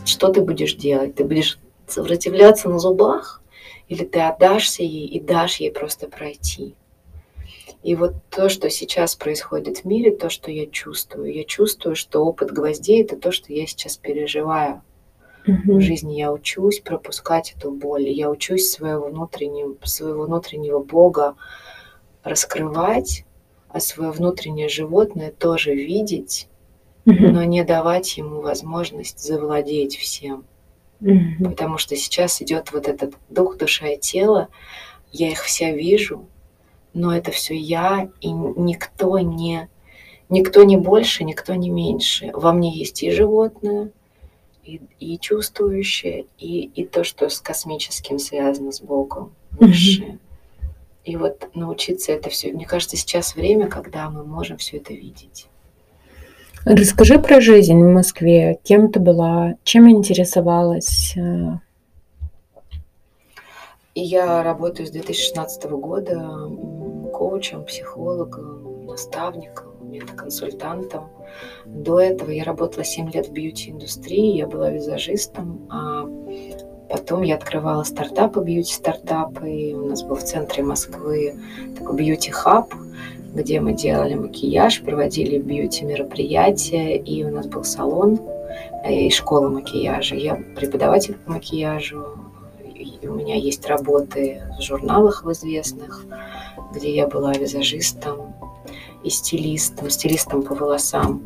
что ты будешь делать? Ты будешь сопротивляться на зубах? Или ты отдашься ей и дашь ей просто пройти? И вот то, что сейчас происходит в мире, то, что я чувствую. Я чувствую, что опыт гвоздей – это то, что я сейчас переживаю. В жизни я учусь пропускать эту боль. Я учусь своего внутреннего, своего внутреннего Бога раскрывать, а свое внутреннее животное тоже видеть, но не давать ему возможность завладеть всем. Потому что сейчас идет вот этот дух, душа и тело. Я их вся вижу, но это все я, и никто не, никто не больше, никто не меньше. Во мне есть и животное, и, и чувствующее, и, и то, что с космическим связано, с Богом, высшее. И вот научиться это все. Мне кажется, сейчас время, когда мы можем все это видеть. Расскажи про жизнь в Москве. Кем ты была? Чем интересовалась? Э, я работаю с 2016 года коучем, психологом, наставником, метаконсультантом. До этого я работала 7 лет в бьюти-индустрии, я была визажистом, а потом я открывала стартапы, бьюти-стартапы. У нас был в центре Москвы такой бьюти-хаб, где мы делали макияж, проводили бьюти-мероприятия, и у нас был салон э, и школа макияжа. Я преподаватель по макияжу, у меня есть работы в журналах в известных, где я была визажистом и стилистом, стилистом по волосам.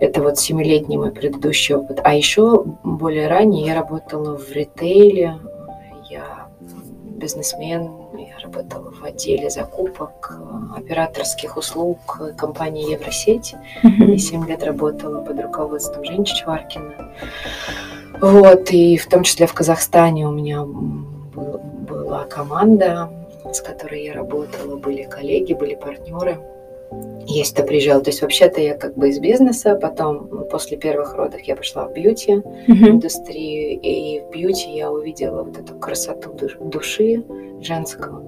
Это вот семилетний мой предыдущий опыт. А еще более ранее я работала в ритейле, я бизнесмен, я работала в отделе закупок, э, операторских услуг компании Евросеть. И 7 лет работала под руководством Жени Чичваркина. Вот, и в том числе в Казахстане у меня был- была команда, с которой я работала, были коллеги, были партнеры. Я сюда приезжала. То есть вообще-то я как бы из бизнеса, потом после первых родов я пошла в бьюти Мгм. индустрию, и в бьюти я увидела вот эту красоту душ- души женского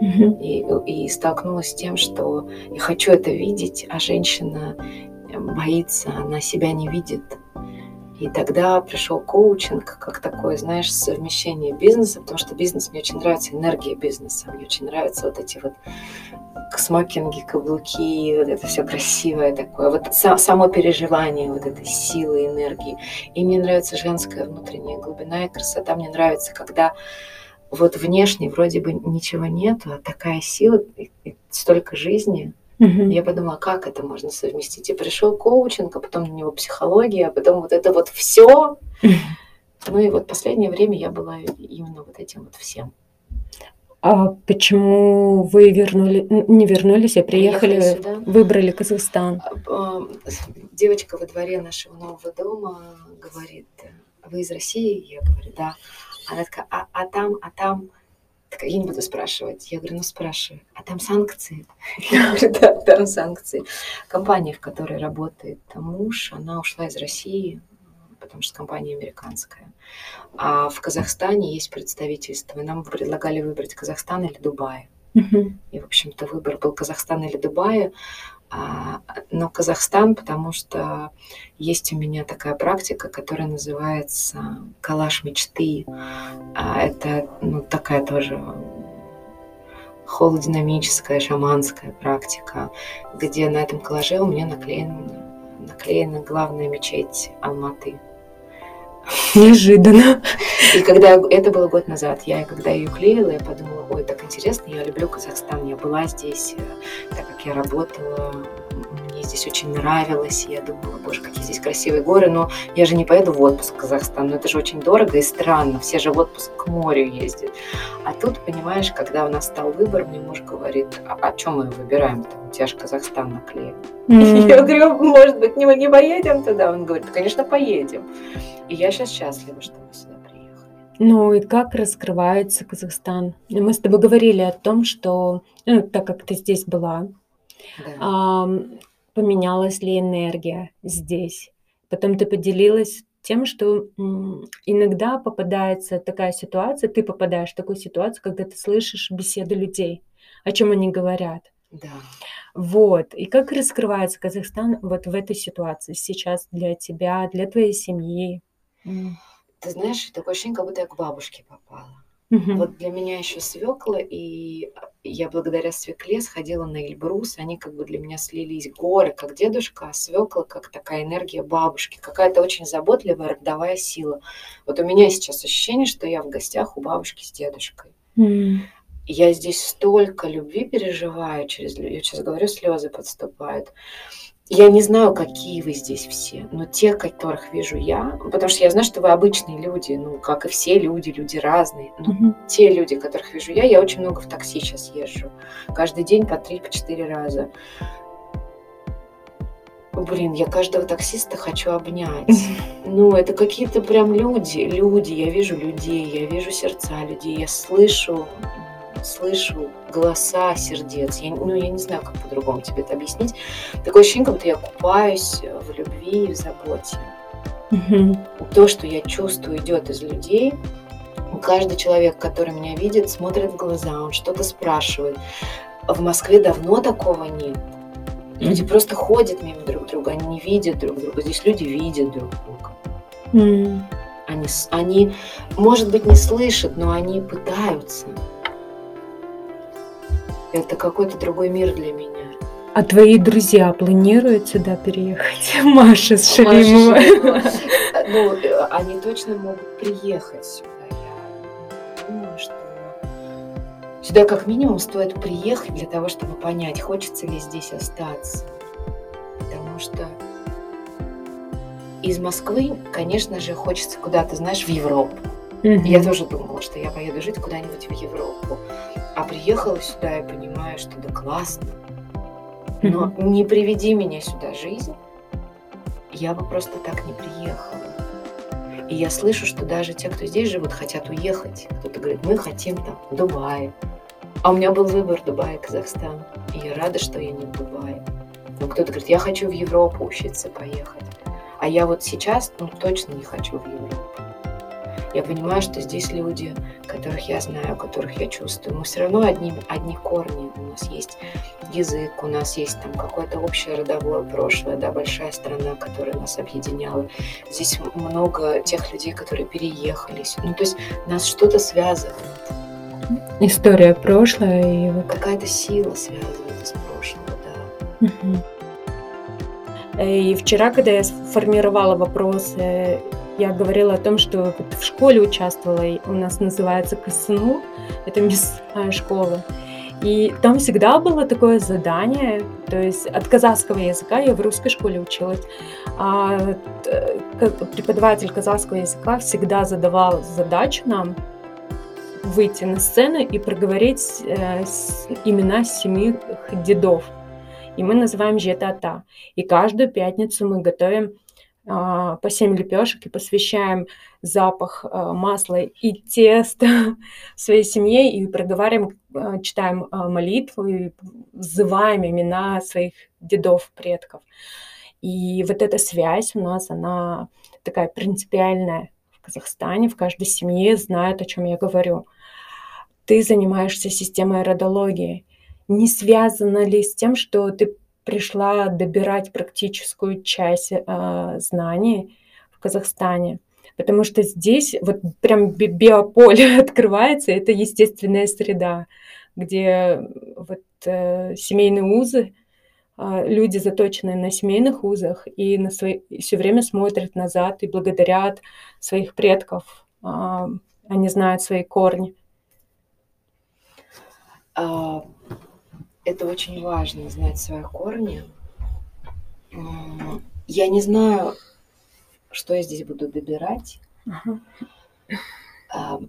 Мгм. и, и столкнулась с тем, что я хочу это видеть, а женщина боится, она себя не видит. И тогда пришел коучинг, как такое, знаешь, совмещение бизнеса, потому что бизнес, мне очень нравится энергия бизнеса, мне очень нравятся вот эти вот смокинги, каблуки, вот это все красивое такое, вот са- само переживание вот этой силы, энергии. И мне нравится женская внутренняя глубина и красота. Мне нравится, когда вот внешне вроде бы ничего нету, а такая сила и, и столько жизни. Мгм. Я подумала, как это можно совместить. И пришел коучинг, а потом на него психология, а потом вот это вот все. Ну и вот последнее время я была именно вот этим вот всем. А почему вы вернули, не вернулись, а приехали, Приехали сюда. выбрали Казахстан? А, Девочка во дворе нашего нового дома говорит, вы из России? Я говорю, да. Она такая, а, а там, а там? Такая, я не буду спрашивать. Я говорю, ну спрашивай. А там санкции? Я говорю, да, там санкции. Компания, в которой работает муж, она ушла из России, потому что компания американская. А в Казахстане есть представительство. И нам предлагали выбрать Казахстан или Дубай. Мгм. И, в общем-то, выбор был Казахстан или Дубай. А, но Казахстан, потому что есть у меня такая практика, которая называется калаш мечты. А, это ну, такая тоже холодинамическая, шаманская практика, где на этом коллаже у меня наклеен, наклеена главная мечеть Алматы. Неожиданно. И когда это было год назад, я когда ее клеила, я подумала, ой, так интересно, я люблю Казахстан, я была здесь, э, так как я работала, здесь очень нравилось, я думала, боже, какие здесь красивые горы, но я же не поеду в отпуск в Казахстан, но это же очень дорого и странно, все же в отпуск к морю ездят. А тут, понимаешь, когда у нас стал выбор, мне муж говорит, а о чем мы выбираем -то? У тебя же Казахстан наклеен. М. Я говорю, может быть, не, не поедем туда? Он говорит, конечно, поедем. И я сейчас счастлива, что мы сюда. Ну и как раскрывается Казахстан? Мы с тобой говорили о том, что, ну, так как ты здесь была, Да. Поменялась ли энергия здесь? Потом ты поделилась тем, что иногда попадается такая ситуация, ты попадаешь в такую ситуацию, когда ты слышишь беседы людей, о чем они говорят. да. Вот. И как раскрывается Казахстан вот в этой ситуации сейчас для тебя, для твоей семьи? Ты знаешь, такое ощущение, как будто я к бабушке попала. Мгм. Вот для меня еще свекла, и я благодаря свекле сходила на Эльбрус. Они как бы для меня слились горы, как дедушка, а свекла как такая энергия бабушки, какая-то очень заботливая родовая сила. Вот у меня сейчас ощущение, что я в гостях у бабушки с дедушкой. М. Я здесь столько любви переживаю через Я сейчас говорю, слезы подступают. Я не знаю, какие вы здесь все, но те, которых вижу я, потому что я знаю, что вы обычные люди, ну, как и все люди, люди разные. Но Мгм. те люди, которых вижу я, я очень много в такси сейчас езжу. Каждый день по три, по четыре раза. Блин, я каждого таксиста хочу обнять. Ну, это какие-то прям люди, люди, я вижу людей, я вижу сердца людей, я слышу, слышу голоса сердец. Я, ну, я не знаю, как по-другому тебе это объяснить. Такое ощущение, как будто я купаюсь в любви и в заботе. Мгм. То, что я чувствую, идет из людей. Каждый человек, который меня видит, смотрит в глаза, он что-то спрашивает. В Москве давно такого нет. Люди просто ходят мимо друг друга, они не видят друг друга. Здесь люди видят друг друга. М. Они, они, может быть, не слышат, но они пытаются. Это какой-то другой мир для меня. А твои друзья планируют сюда переехать? Маша с. Шалимова. Ну, э, они точно могут приехать сюда. Я думаю, что сюда как минимум стоит приехать для того, чтобы понять, хочется ли здесь остаться. Потому что из Москвы, конечно же, хочется куда-то, знаешь, в Европу. Мгм. Я тоже думала, что я поеду жить куда-нибудь в Европу. А приехала сюда и понимаю, что да классно. Но Мгм. не приведи меня сюда жизнь, я бы просто так не приехала. И я слышу, что даже те, кто здесь живут, хотят уехать. Кто-то говорит, мы хотим там в Дубае. А у меня был выбор Дубай и Казахстан. И я рада, что я не в Дубае. Но кто-то говорит, я хочу в Европу учиться поехать. А я вот сейчас ну, точно не хочу в Европу. Я понимаю, что здесь люди, которых я знаю, которых я чувствую, мы все равно одни, одни корни. У нас есть язык, у нас есть там какое-то общее родовое прошлое, да, большая страна, которая нас объединяла. Здесь много тех людей, которые переехались. Ну, то есть нас что-то связывает, История прошлая и какая-то сила связывает из прошлого, да. Мгм. И вчера, когда я сформировала вопросы, я говорила о том, что в школе участвовала, и у нас называется КСНУ, это мясная школа. И там всегда было такое задание, то есть от казахского языка я в русской школе училась, а как преподаватель казахского языка всегда задавал задачу нам выйти на сцену и проговорить э, имена семи дедов. И мы называем жетата. И каждую пятницу мы готовим по 7 лепешек и посвящаем запах а, масла и теста своей семье и проговариваем, а, читаем молитву и взываем имена своих дедов, предков. И вот эта связь у нас, она такая принципиальная в Казахстане, в каждой семье знают, о чем я говорю. Ты занимаешься системой родологии. Не связано ли с тем, что ты пришла добирать практическую часть э, знаний в Казахстане. Потому что здесь вот прям биополе открывается, это естественная среда, где вот э, семейные узы, э, люди заточенные на семейных узах и на свои, все время смотрят назад и благодарят своих предков. Э, они знают свои корни. А, это очень важно, знать свои корни. Я не знаю, что я здесь буду добирать. Uh-huh.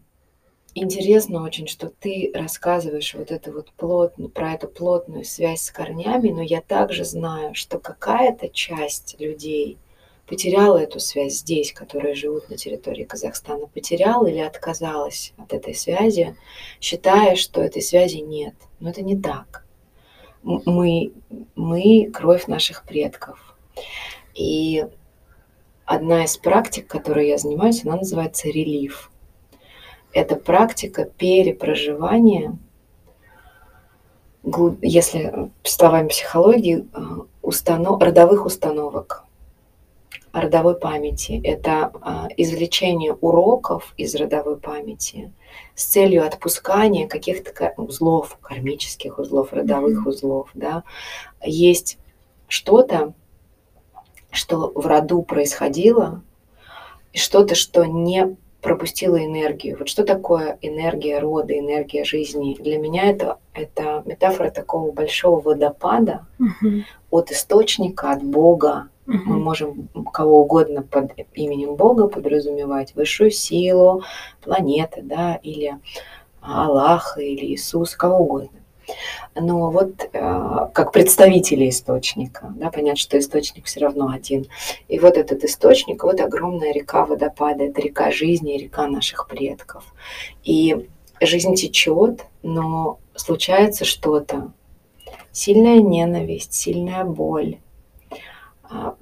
Интересно очень, что ты рассказываешь вот это вот плотно, про эту плотную связь с корнями, но я также знаю, что какая-то часть людей потеряла эту связь здесь, которые живут на территории Казахстана, потеряла или отказалась от этой связи, считая, что этой связи нет. Но это не так мы, мы кровь наших предков. И одна из практик, которой я занимаюсь, она называется релиф. Это практика перепроживания, если словами психологии, э, установ, родовых установок родовой памяти. Это а, извлечение уроков из родовой памяти с целью отпускания каких-то узлов, кармических узлов, родовых mm-hmm. узлов. Да. Есть что-то, что в роду происходило, и что-то, что не пропустила энергию. Вот что такое энергия рода, энергия жизни? Для меня это, это метафора такого большого водопада угу. от источника, от Бога, Угу. Мы можем кого угодно под именем Бога подразумевать, высшую силу, планеты, да, или Аллаха, или Иисус, кого угодно. Но вот э, как представители источника, да, понятно, что источник все равно один. И вот этот источник, вот огромная река водопада, это река жизни, река наших предков. И жизнь течет, но случается что-то. Сильная ненависть, сильная боль, а,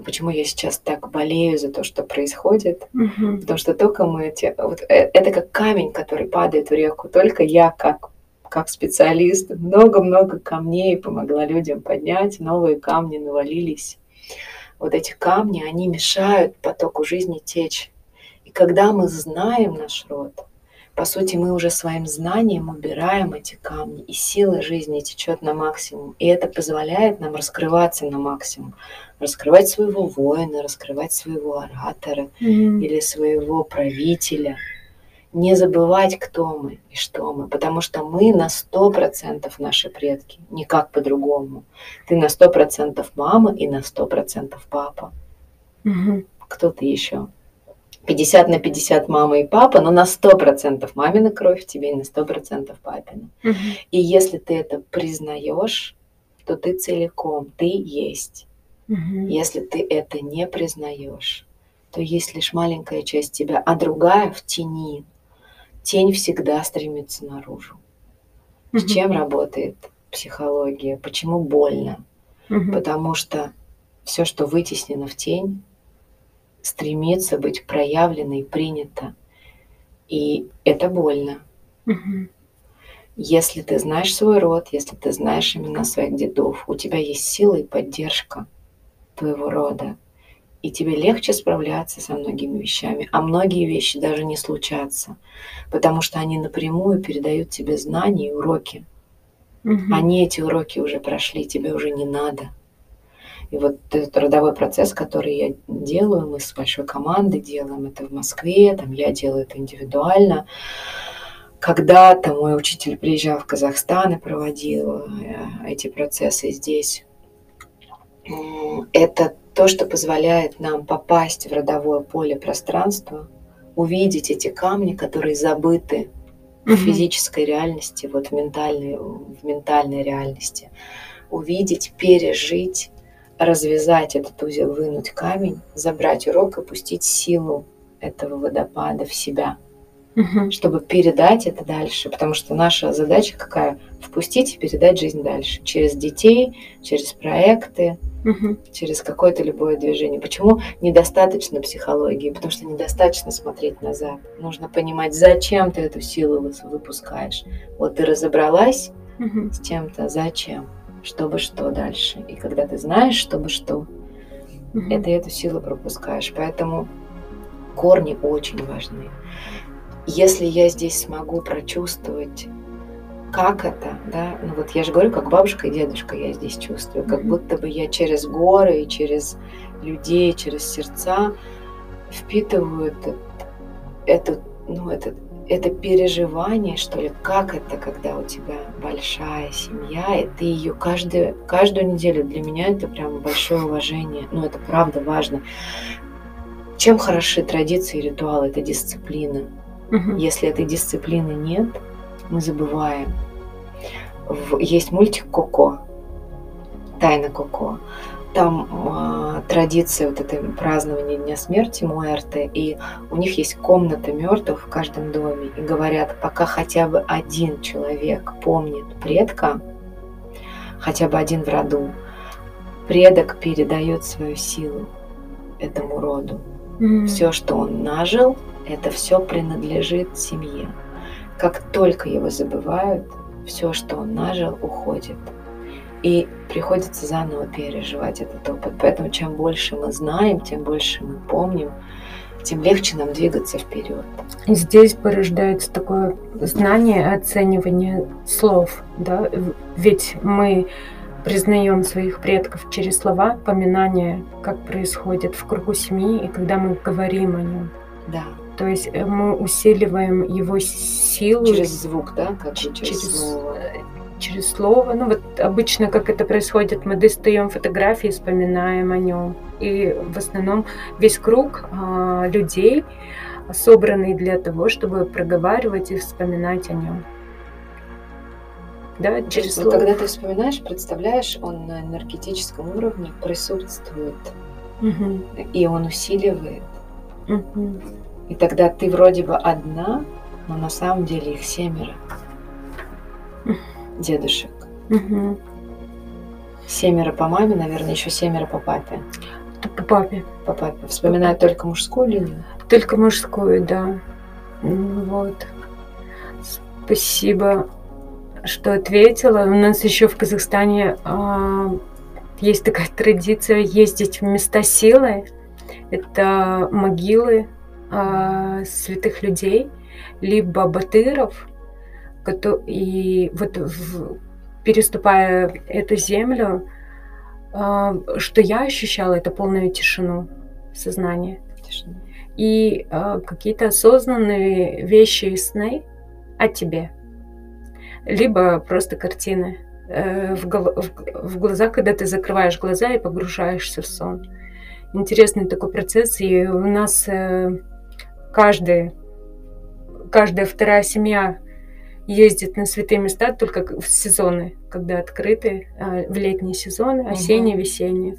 почему я сейчас так болею за то, что происходит, угу. потому что только мы эти, вот э, это как камень, который падает в реку, только я как как специалист много-много камней помогла людям поднять, новые камни навалились. Вот эти камни, они мешают потоку жизни течь. И когда мы знаем наш род, по сути, мы уже своим знанием убираем эти камни, и сила жизни течет на максимум. И это позволяет нам раскрываться на максимум. Раскрывать своего воина, раскрывать своего оратора mm-hmm. или своего правителя. Не забывать, кто мы и что мы, потому что мы на сто процентов наши предки, никак по-другому. Ты на сто процентов мама и на сто процентов папа. Mm-hmm. Кто ты еще? 50 на 50 мама и папа, но на 100% мамина кровь в тебе и на 100% папина. Угу. И если ты это признаешь, то ты целиком, ты есть. Угу. Если ты это не признаешь, то есть лишь маленькая часть тебя, а другая в тени. Тень всегда стремится наружу. Угу. С чем работает психология? Почему больно? Угу. Потому что все, что вытеснено в тень, стремится быть проявлено и принято. И это больно. Угу. Если ты знаешь свой род, если ты знаешь имена своих дедов, у тебя есть сила и поддержка твоего рода, и тебе легче справляться со многими вещами, а многие вещи даже не случатся, потому что они напрямую передают тебе знания и уроки. Угу. Они эти уроки уже прошли, тебе уже не надо. И вот этот родовой процесс, который я делаю, мы с большой командой делаем это в Москве, там я делаю это индивидуально. Когда-то мой учитель приезжал в Казахстан и проводил э, эти процессы здесь. Это то, что позволяет нам попасть в родовое поле пространства, увидеть эти камни, которые забыты в физической реальности, вот в ментальной, в ментальной реальности. Увидеть, пережить, развязать этот узел, вынуть камень, забрать урок и пустить силу этого водопада в себя, Мгм. чтобы передать это дальше. Потому что наша задача какая? Впустить и передать жизнь дальше. Через детей, через проекты, Мгм. через какое-то любое движение. Почему недостаточно психологии? Потому что недостаточно смотреть назад. Нужно понимать, зачем ты эту силу выпускаешь. Вот ты разобралась Мгм. с чем-то, зачем? Чтобы что дальше? И когда ты знаешь, чтобы что, Мгм. это эту силу пропускаешь. Поэтому корни очень важны. Если я здесь смогу прочувствовать, как это, да, ну вот я же говорю, как бабушка и дедушка я здесь чувствую, как Мгм. будто бы я через горы и через людей, через сердца впитываю этот, этот, ну, этот, это переживание, что ли, как это, когда у тебя большая семья, и ты ее каждую, каждую неделю, для меня это прям большое уважение, ну, это правда важно. Чем хороши традиции и ритуалы? Это дисциплина. Мгм. Если этой дисциплины нет, мы забываем. В- Есть мультик Коко, Тайна Коко. Там а, традиция вот этой празднования Дня смерти Муэрте, и у них есть комната мертвых в каждом доме. И говорят, пока хотя бы один человек помнит предка, хотя бы один в роду, предок передает свою силу этому роду. Мгм. Все, что он нажил, это все принадлежит семье. Как только его забывают, все, что он нажил, уходит. И приходится заново переживать этот опыт. Поэтому чем больше мы знаем, тем больше мы помним, тем легче нам двигаться вперед. И здесь порождается такое знание, оценивание слов, да, ведь мы признаем своих предков через слова, поминания, как происходит в кругу семьи, и когда мы говорим о нем. Да. То есть э, мы усиливаем его силу Через звук, да, как через, через, слово. Через слово. Ну вот обычно, как это происходит, мы достаем фотографии, вспоминаем о нем. И в основном весь круг а, людей собранный для того, чтобы проговаривать и вспоминать о нем. Да, через есть, вот слово. когда ты вспоминаешь, представляешь, он на энергетическом уровне присутствует, Мгм, и он усиливает. мгм. И тогда ты вроде бы одна, но на самом деле их семеро дедушек. Мгм. Семеро по маме, наверное, еще семеро по папе. По папе. По папе. Вспоминаю только мужскую линию. Только мужскую, да. М, Вот. Спасибо, что ответила. У нас еще в Казахстане а, есть такая традиция ездить в места силы. Это могилы а, святых людей, либо батыров. И вот переступая эту землю, а, что я ощущала, это полную тишину сознания Тишина. и э, какие-то осознанные вещи и сны о тебе. Либо просто картины э, в, в- в глазах, когда ты закрываешь глаза и погружаешься в сон. Интересный такой процесс, и у нас э, каждый, каждая вторая семья ездит на святые места только в сезоны, когда открыты, э, в летние сезоны, осенние, весенние.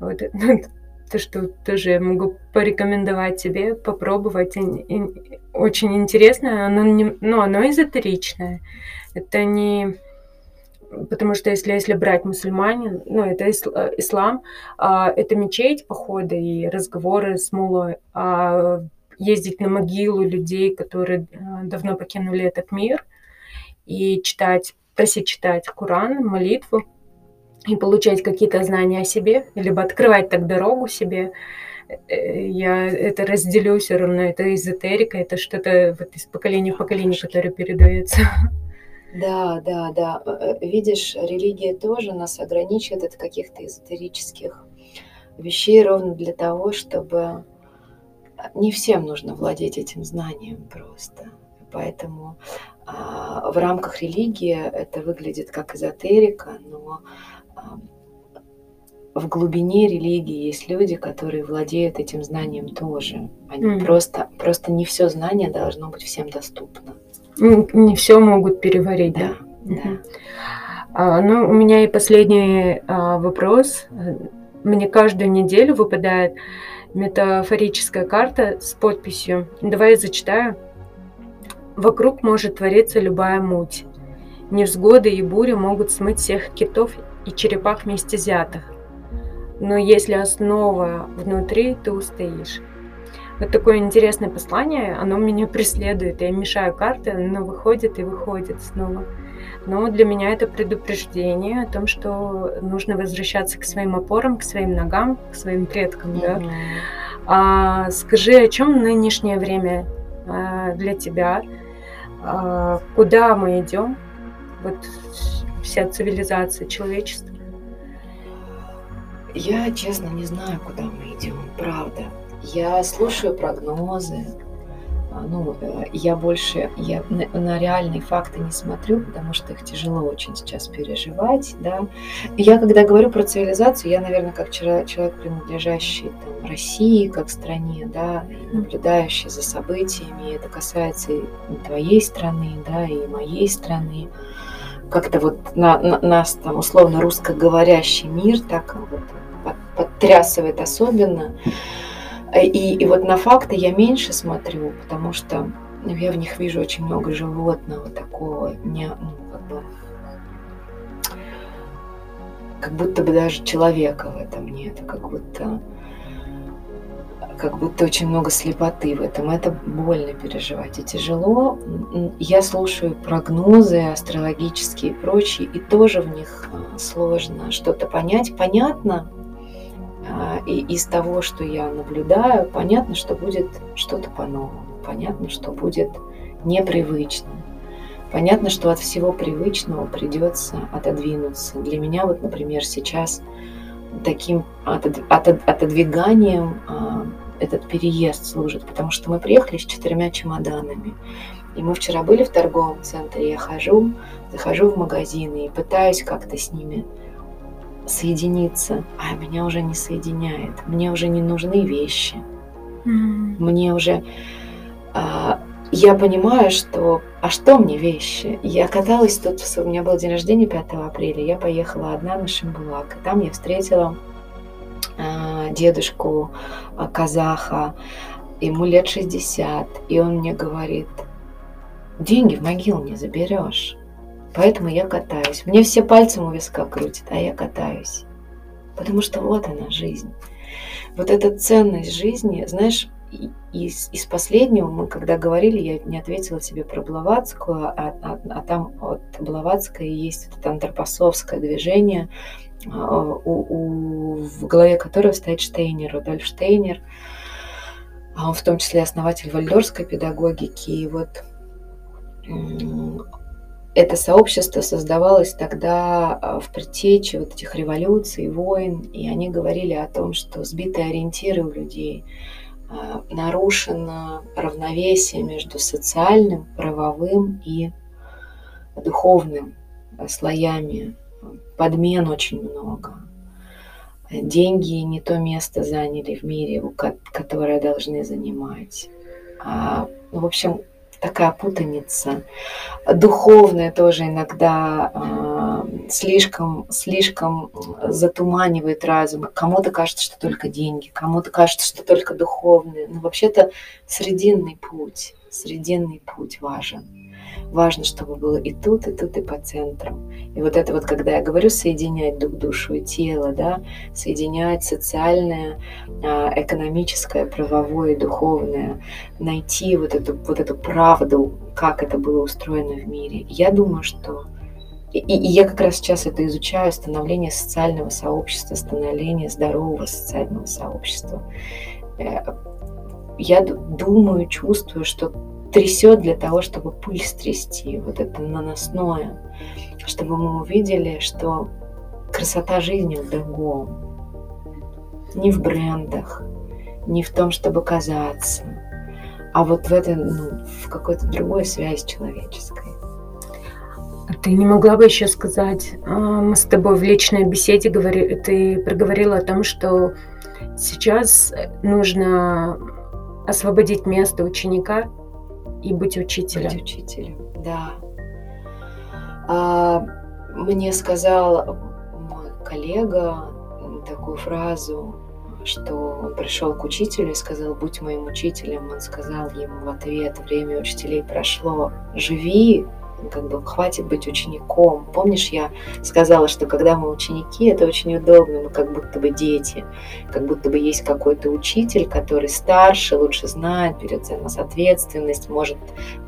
Вот. То, что тоже я могу порекомендовать тебе, попробовать. Ин- ин- Очень интересно, оно, не, ну, оно эзотеричное. Это не... Потому что если, если брать мусульманин, ну, это э, ислам, а, это мечеть, походы и разговоры с мулой, а ездить на могилу людей, которые э, давно покинули этот мир, и читать, просить читать Коран, молитву, и получать какие-то знания о себе, либо открывать так дорогу себе. Э, Я это разделю все равно, это эзотерика, это что-то вот из поколения в поколение, которое передается. Да, да, да. Э, э, Видишь, религия тоже нас ограничивает от каких-то эзотерических вещей ровно для того, чтобы не всем нужно владеть этим знанием просто. Поэтому в рамках религии это выглядит как эзотерика, но а, в глубине религии есть люди, которые владеют этим знанием тоже. Они Мгм. просто, просто не все знание должно быть всем доступно. Не, не все могут переварить, да? Да, да. А, ну, у меня и последний а, вопрос. Мне каждую неделю выпадает метафорическая карта с подписью. Давай я зачитаю. Вокруг может твориться любая муть. Невзгоды и бури могут смыть всех китов и черепах вместе взятых. Но если основа внутри, ты устоишь. Вот такое интересное послание, оно меня преследует. Я мешаю карты, оно выходит и выходит снова. Но для меня это предупреждение о том, что нужно возвращаться к своим опорам, к своим ногам, к своим предкам. Mm-hmm. Да? А, скажи, о чем нынешнее время а, для тебя? А, куда мы идем? Вот вся цивилизация, человечество. Я, честно, не знаю, куда мы идем, правда. Я слушаю прогнозы, ну, э, я больше я на реальные факты не смотрю, потому что их тяжело очень сейчас переживать, да. Я, когда говорю про цивилизацию, я, наверное, как человек, принадлежащий там, России, как стране, да, наблюдающий за событиями, это касается и твоей страны, да, и моей страны. Как-то вот на, на, нас там условно русскоговорящий мир так вот подтрясывает особенно. И, и вот на факты я меньше смотрю, потому что ну, я в них вижу очень много животного такого, не, ну, как бы, как будто бы даже человека в этом нет, как будто, как будто очень много слепоты в этом. Это больно переживать и тяжело. Я слушаю прогнозы астрологические и прочие, и тоже в них а, сложно что-то понять. Понятно, и из того, что я наблюдаю, понятно, что будет что-то по-новому. Понятно, что будет непривычно. Понятно, что от всего привычного придется отодвинуться. Для меня вот, например, сейчас таким отодвиганием а, этот переезд служит, потому что мы приехали с четырьмя чемоданами. И мы вчера были в торговом центре, я хожу, захожу в магазины и пытаюсь как-то с ними соединиться, а меня уже не соединяет. Мне уже не нужны вещи. Mm. Мне уже... А, я понимаю, что... А что мне вещи? Я каталась тут... У меня был день рождения 5 апреля. Я поехала одна на Шимбулак. И там я встретила а, дедушку а, казаха. Ему лет 60. И он мне говорит, деньги в могилу не заберешь. Поэтому я катаюсь. Мне все пальцем у виска крутят, а я катаюсь. Потому что вот она, жизнь. Вот эта ценность жизни, знаешь, из, из последнего мы, когда говорили, я не ответила тебе про Блаватскую, а, а, а там от Блаватской есть это антропосовское движение, а, у, у, в голове которого стоит Штейнер, Рудольф Штейнер, а он в том числе основатель вальдорской педагогики. И вот это сообщество создавалось тогда а, в предтече вот этих революций, войн, и они говорили о том, что сбитые ориентиры у людей, а, нарушено равновесие между социальным, правовым и духовным слоями. Подмен очень много. Деньги не то место заняли в мире, которое должны занимать. А, в общем, такая путаница. Духовное тоже иногда э, слишком, слишком затуманивает разум. Кому-то кажется, что только деньги, кому-то кажется, что только духовное. Но вообще-то срединный путь, срединный путь важен важно, чтобы было и тут, и тут, и по центрам. И вот это вот, когда я говорю соединять дух, душу и тело, да, соединять социальное, а, экономическое, правовое, духовное, найти вот эту, вот эту правду, как это было устроено в мире. Я думаю, что и, и я как раз сейчас это изучаю, становление социального сообщества, становление здорового социального сообщества. Э, я думаю, чувствую, что трясет для того, чтобы пыль стрясти, вот это наносное, чтобы мы увидели, что красота жизни в другом, не в брендах, не в том, чтобы казаться, а вот в этой, ну, в какой-то другой связи человеческой. А ты не могла бы еще сказать, а, мы с тобой в личной беседе говори, ты проговорила о том, что сейчас нужно освободить место ученика и быть учителем. Быть учителем, да. А, мне сказал мой коллега такую фразу, что он пришел к учителю и сказал, будь моим учителем. Он сказал ему в ответ, время учителей прошло, живи как бы хватит быть учеником. Помнишь, я сказала, что когда мы ученики, это очень удобно, мы как будто бы дети, как будто бы есть какой-то учитель, который старше, лучше знает, берет за нас ответственность, может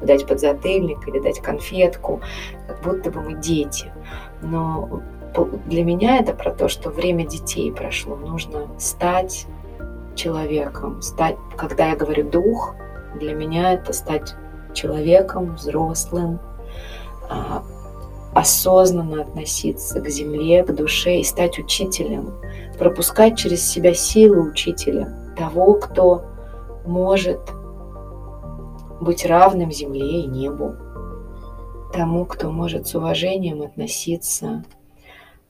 дать подзатыльник или дать конфетку, как будто бы мы дети. Но для меня это про то, что время детей прошло. Нужно стать человеком, стать, когда я говорю дух, для меня это стать человеком, взрослым, осознанно относиться к земле, к душе и стать учителем, пропускать через себя силу учителя, того, кто может быть равным земле и небу, тому, кто может с уважением относиться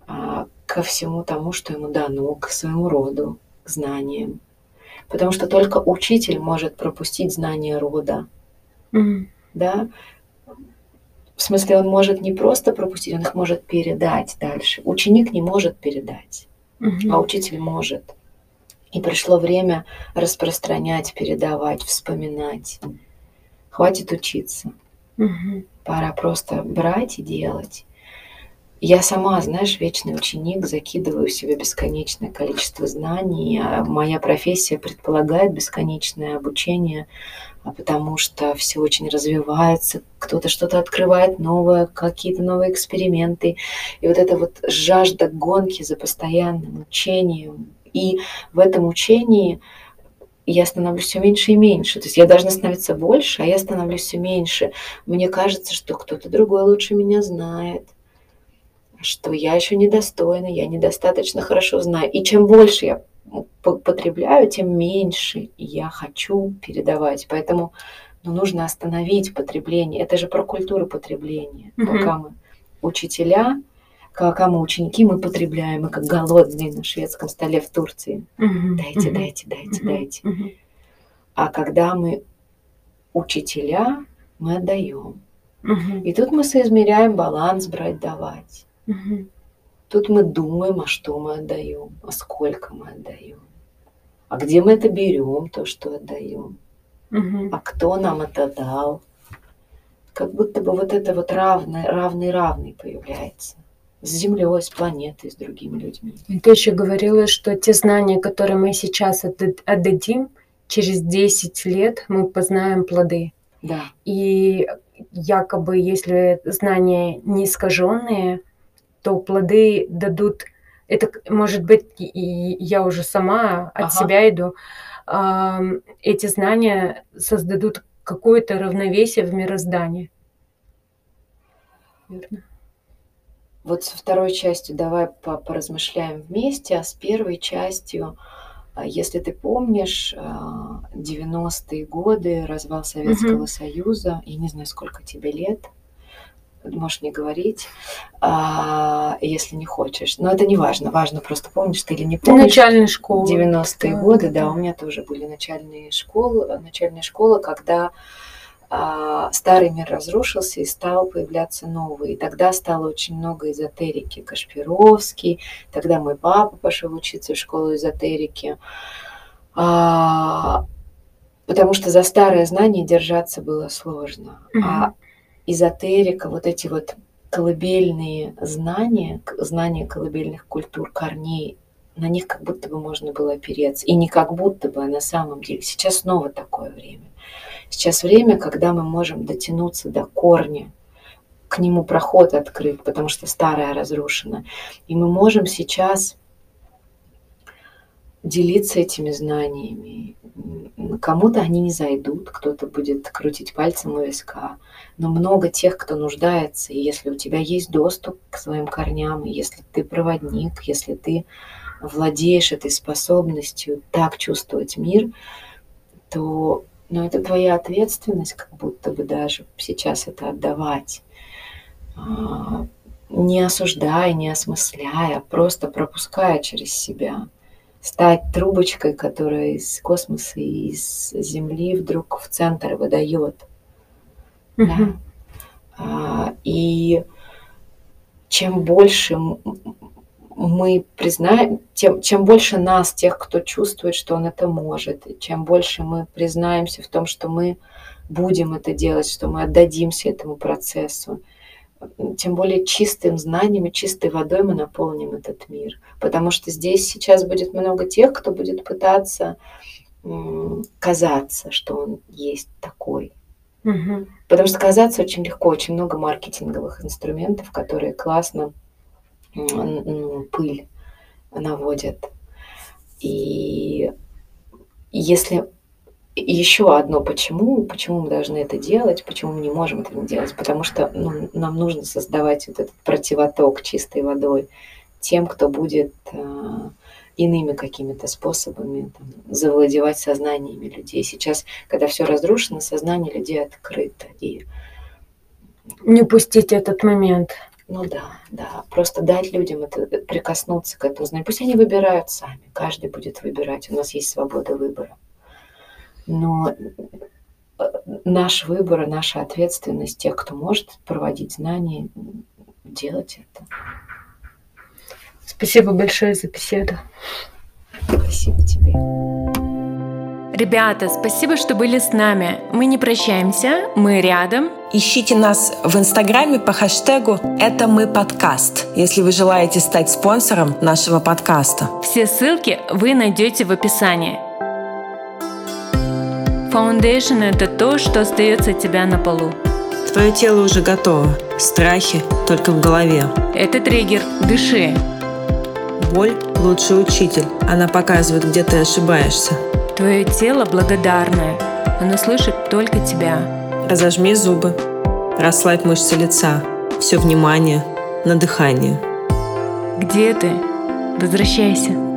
а, ко всему тому, что ему дано, к своему роду, к знаниям. Потому что только учитель может пропустить знания рода. Mm. Да? В смысле, он может не просто пропустить, он их может передать дальше. Ученик не может передать, угу. а учитель может. И пришло время распространять, передавать, вспоминать. Хватит учиться. Угу. Пора просто брать и делать. Я сама, знаешь, вечный ученик, закидываю в себя бесконечное количество знаний. А моя профессия предполагает бесконечное обучение, а потому что все очень развивается, кто-то что-то открывает новое, какие-то новые эксперименты. И вот эта вот жажда гонки за постоянным учением. И в этом учении я становлюсь все меньше и меньше. То есть я должна становиться больше, а я становлюсь все меньше. Мне кажется, что кто-то другой лучше меня знает что я еще недостойна, я недостаточно хорошо знаю. И чем больше я потребляю, тем меньше я хочу передавать. Поэтому ну, нужно остановить потребление. Это же про культуру потребления. Mm-hmm. Пока мы учителя, пока мы ученики, мы потребляем, мы как голодные на шведском столе в Турции. Mm-hmm. Дайте, mm-hmm. дайте, дайте, mm-hmm. дайте. Mm-hmm. А когда мы учителя, мы отдаем. Mm-hmm. И тут мы соизмеряем баланс брать, давать. Угу. Тут мы думаем, а что мы отдаем, а сколько мы отдаем, а где мы это берем, то, что отдаем, угу. а кто нам это дал. Как будто бы вот это вот равный, равный, равный появляется с Землей, с планетой, с другими людьми. И ты еще говорила, что те знания, которые мы сейчас отдадим, через 10 лет мы познаем плоды. Да. И якобы, если знания не искаженные, то плоды дадут, это может быть, и я уже сама от ага. себя иду, эти знания создадут какое-то равновесие в мироздании. Верно. Вот со второй частью давай поразмышляем вместе, а с первой частью, а, если ты помнишь, 90-е а, годы, развал Советского угу. Союза, я не знаю, сколько тебе лет – можешь не говорить, а, если не хочешь. Но это не важно. Важно просто помнишь ты или не помнишь. Начальная школа. 90-е да, годы, да, да, у меня тоже были начальные школы, начальная школа, когда а, старый мир разрушился и стал появляться новый. И тогда стало очень много эзотерики. Кашпировский, тогда мой папа пошел учиться в школу эзотерики. А, потому что за старое знание держаться было сложно. Mm-hmm. А эзотерика, вот эти вот колыбельные знания, знания колыбельных культур, корней, на них как будто бы можно было опереться. И не как будто бы, а на самом деле. Сейчас снова такое время. Сейчас время, когда мы можем дотянуться до корня, к нему проход открыт, потому что старое разрушено. И мы можем сейчас делиться этими знаниями. Кому-то они не зайдут, кто-то будет крутить пальцем у виска, но много тех, кто нуждается, и если у тебя есть доступ к своим корням, если ты проводник, если ты владеешь этой способностью так чувствовать мир, то ну, это твоя ответственность, как будто бы даже сейчас это отдавать. А, не осуждая, не осмысляя, просто пропуская через себя. Стать трубочкой, которая из космоса и из Земли вдруг в центр выдает Да. А, и чем больше мы признаем, тем, чем больше нас, тех, кто чувствует, что он это может, чем больше мы признаемся в том, что мы будем это делать, что мы отдадимся этому процессу, тем более чистым знанием и чистой водой мы наполним этот мир. Потому что здесь сейчас будет много тех, кто будет пытаться казаться, что он есть такой. Угу. Потому что казаться очень легко, очень много маркетинговых инструментов, которые классно ну, пыль наводят. И если еще одно почему, почему мы должны это делать, почему мы не можем это делать, потому что ну, нам нужно создавать вот этот противоток чистой водой тем, кто будет э, иными какими-то способами там, завладевать сознаниями людей. Сейчас, когда все разрушено, сознание людей открыто. И... Не упустить этот момент. Ну да, да. Просто дать людям это, прикоснуться к этому знанию. Пусть они выбирают сами. Каждый будет выбирать. У нас есть свобода выбора. Но э, наш выбор и наша ответственность тех, кто может проводить знания, делать это. Спасибо большое за беседу. Спасибо тебе. Ребята, спасибо, что были с нами. Мы не прощаемся, мы рядом. Ищите нас в Инстаграме по хэштегу «Это мы подкаст», если вы желаете стать спонсором нашего подкаста. Все ссылки вы найдете в описании. Foundation – это то, что остается от тебя на полу. Твое тело уже готово. Страхи только в голове. Это триггер. Дыши. Боль – лучший учитель. Она показывает, где ты ошибаешься. Твое тело благодарное. Оно слышит только тебя. Разожми зубы. Расслабь мышцы лица. Все внимание на дыхание. Где ты? Возвращайся.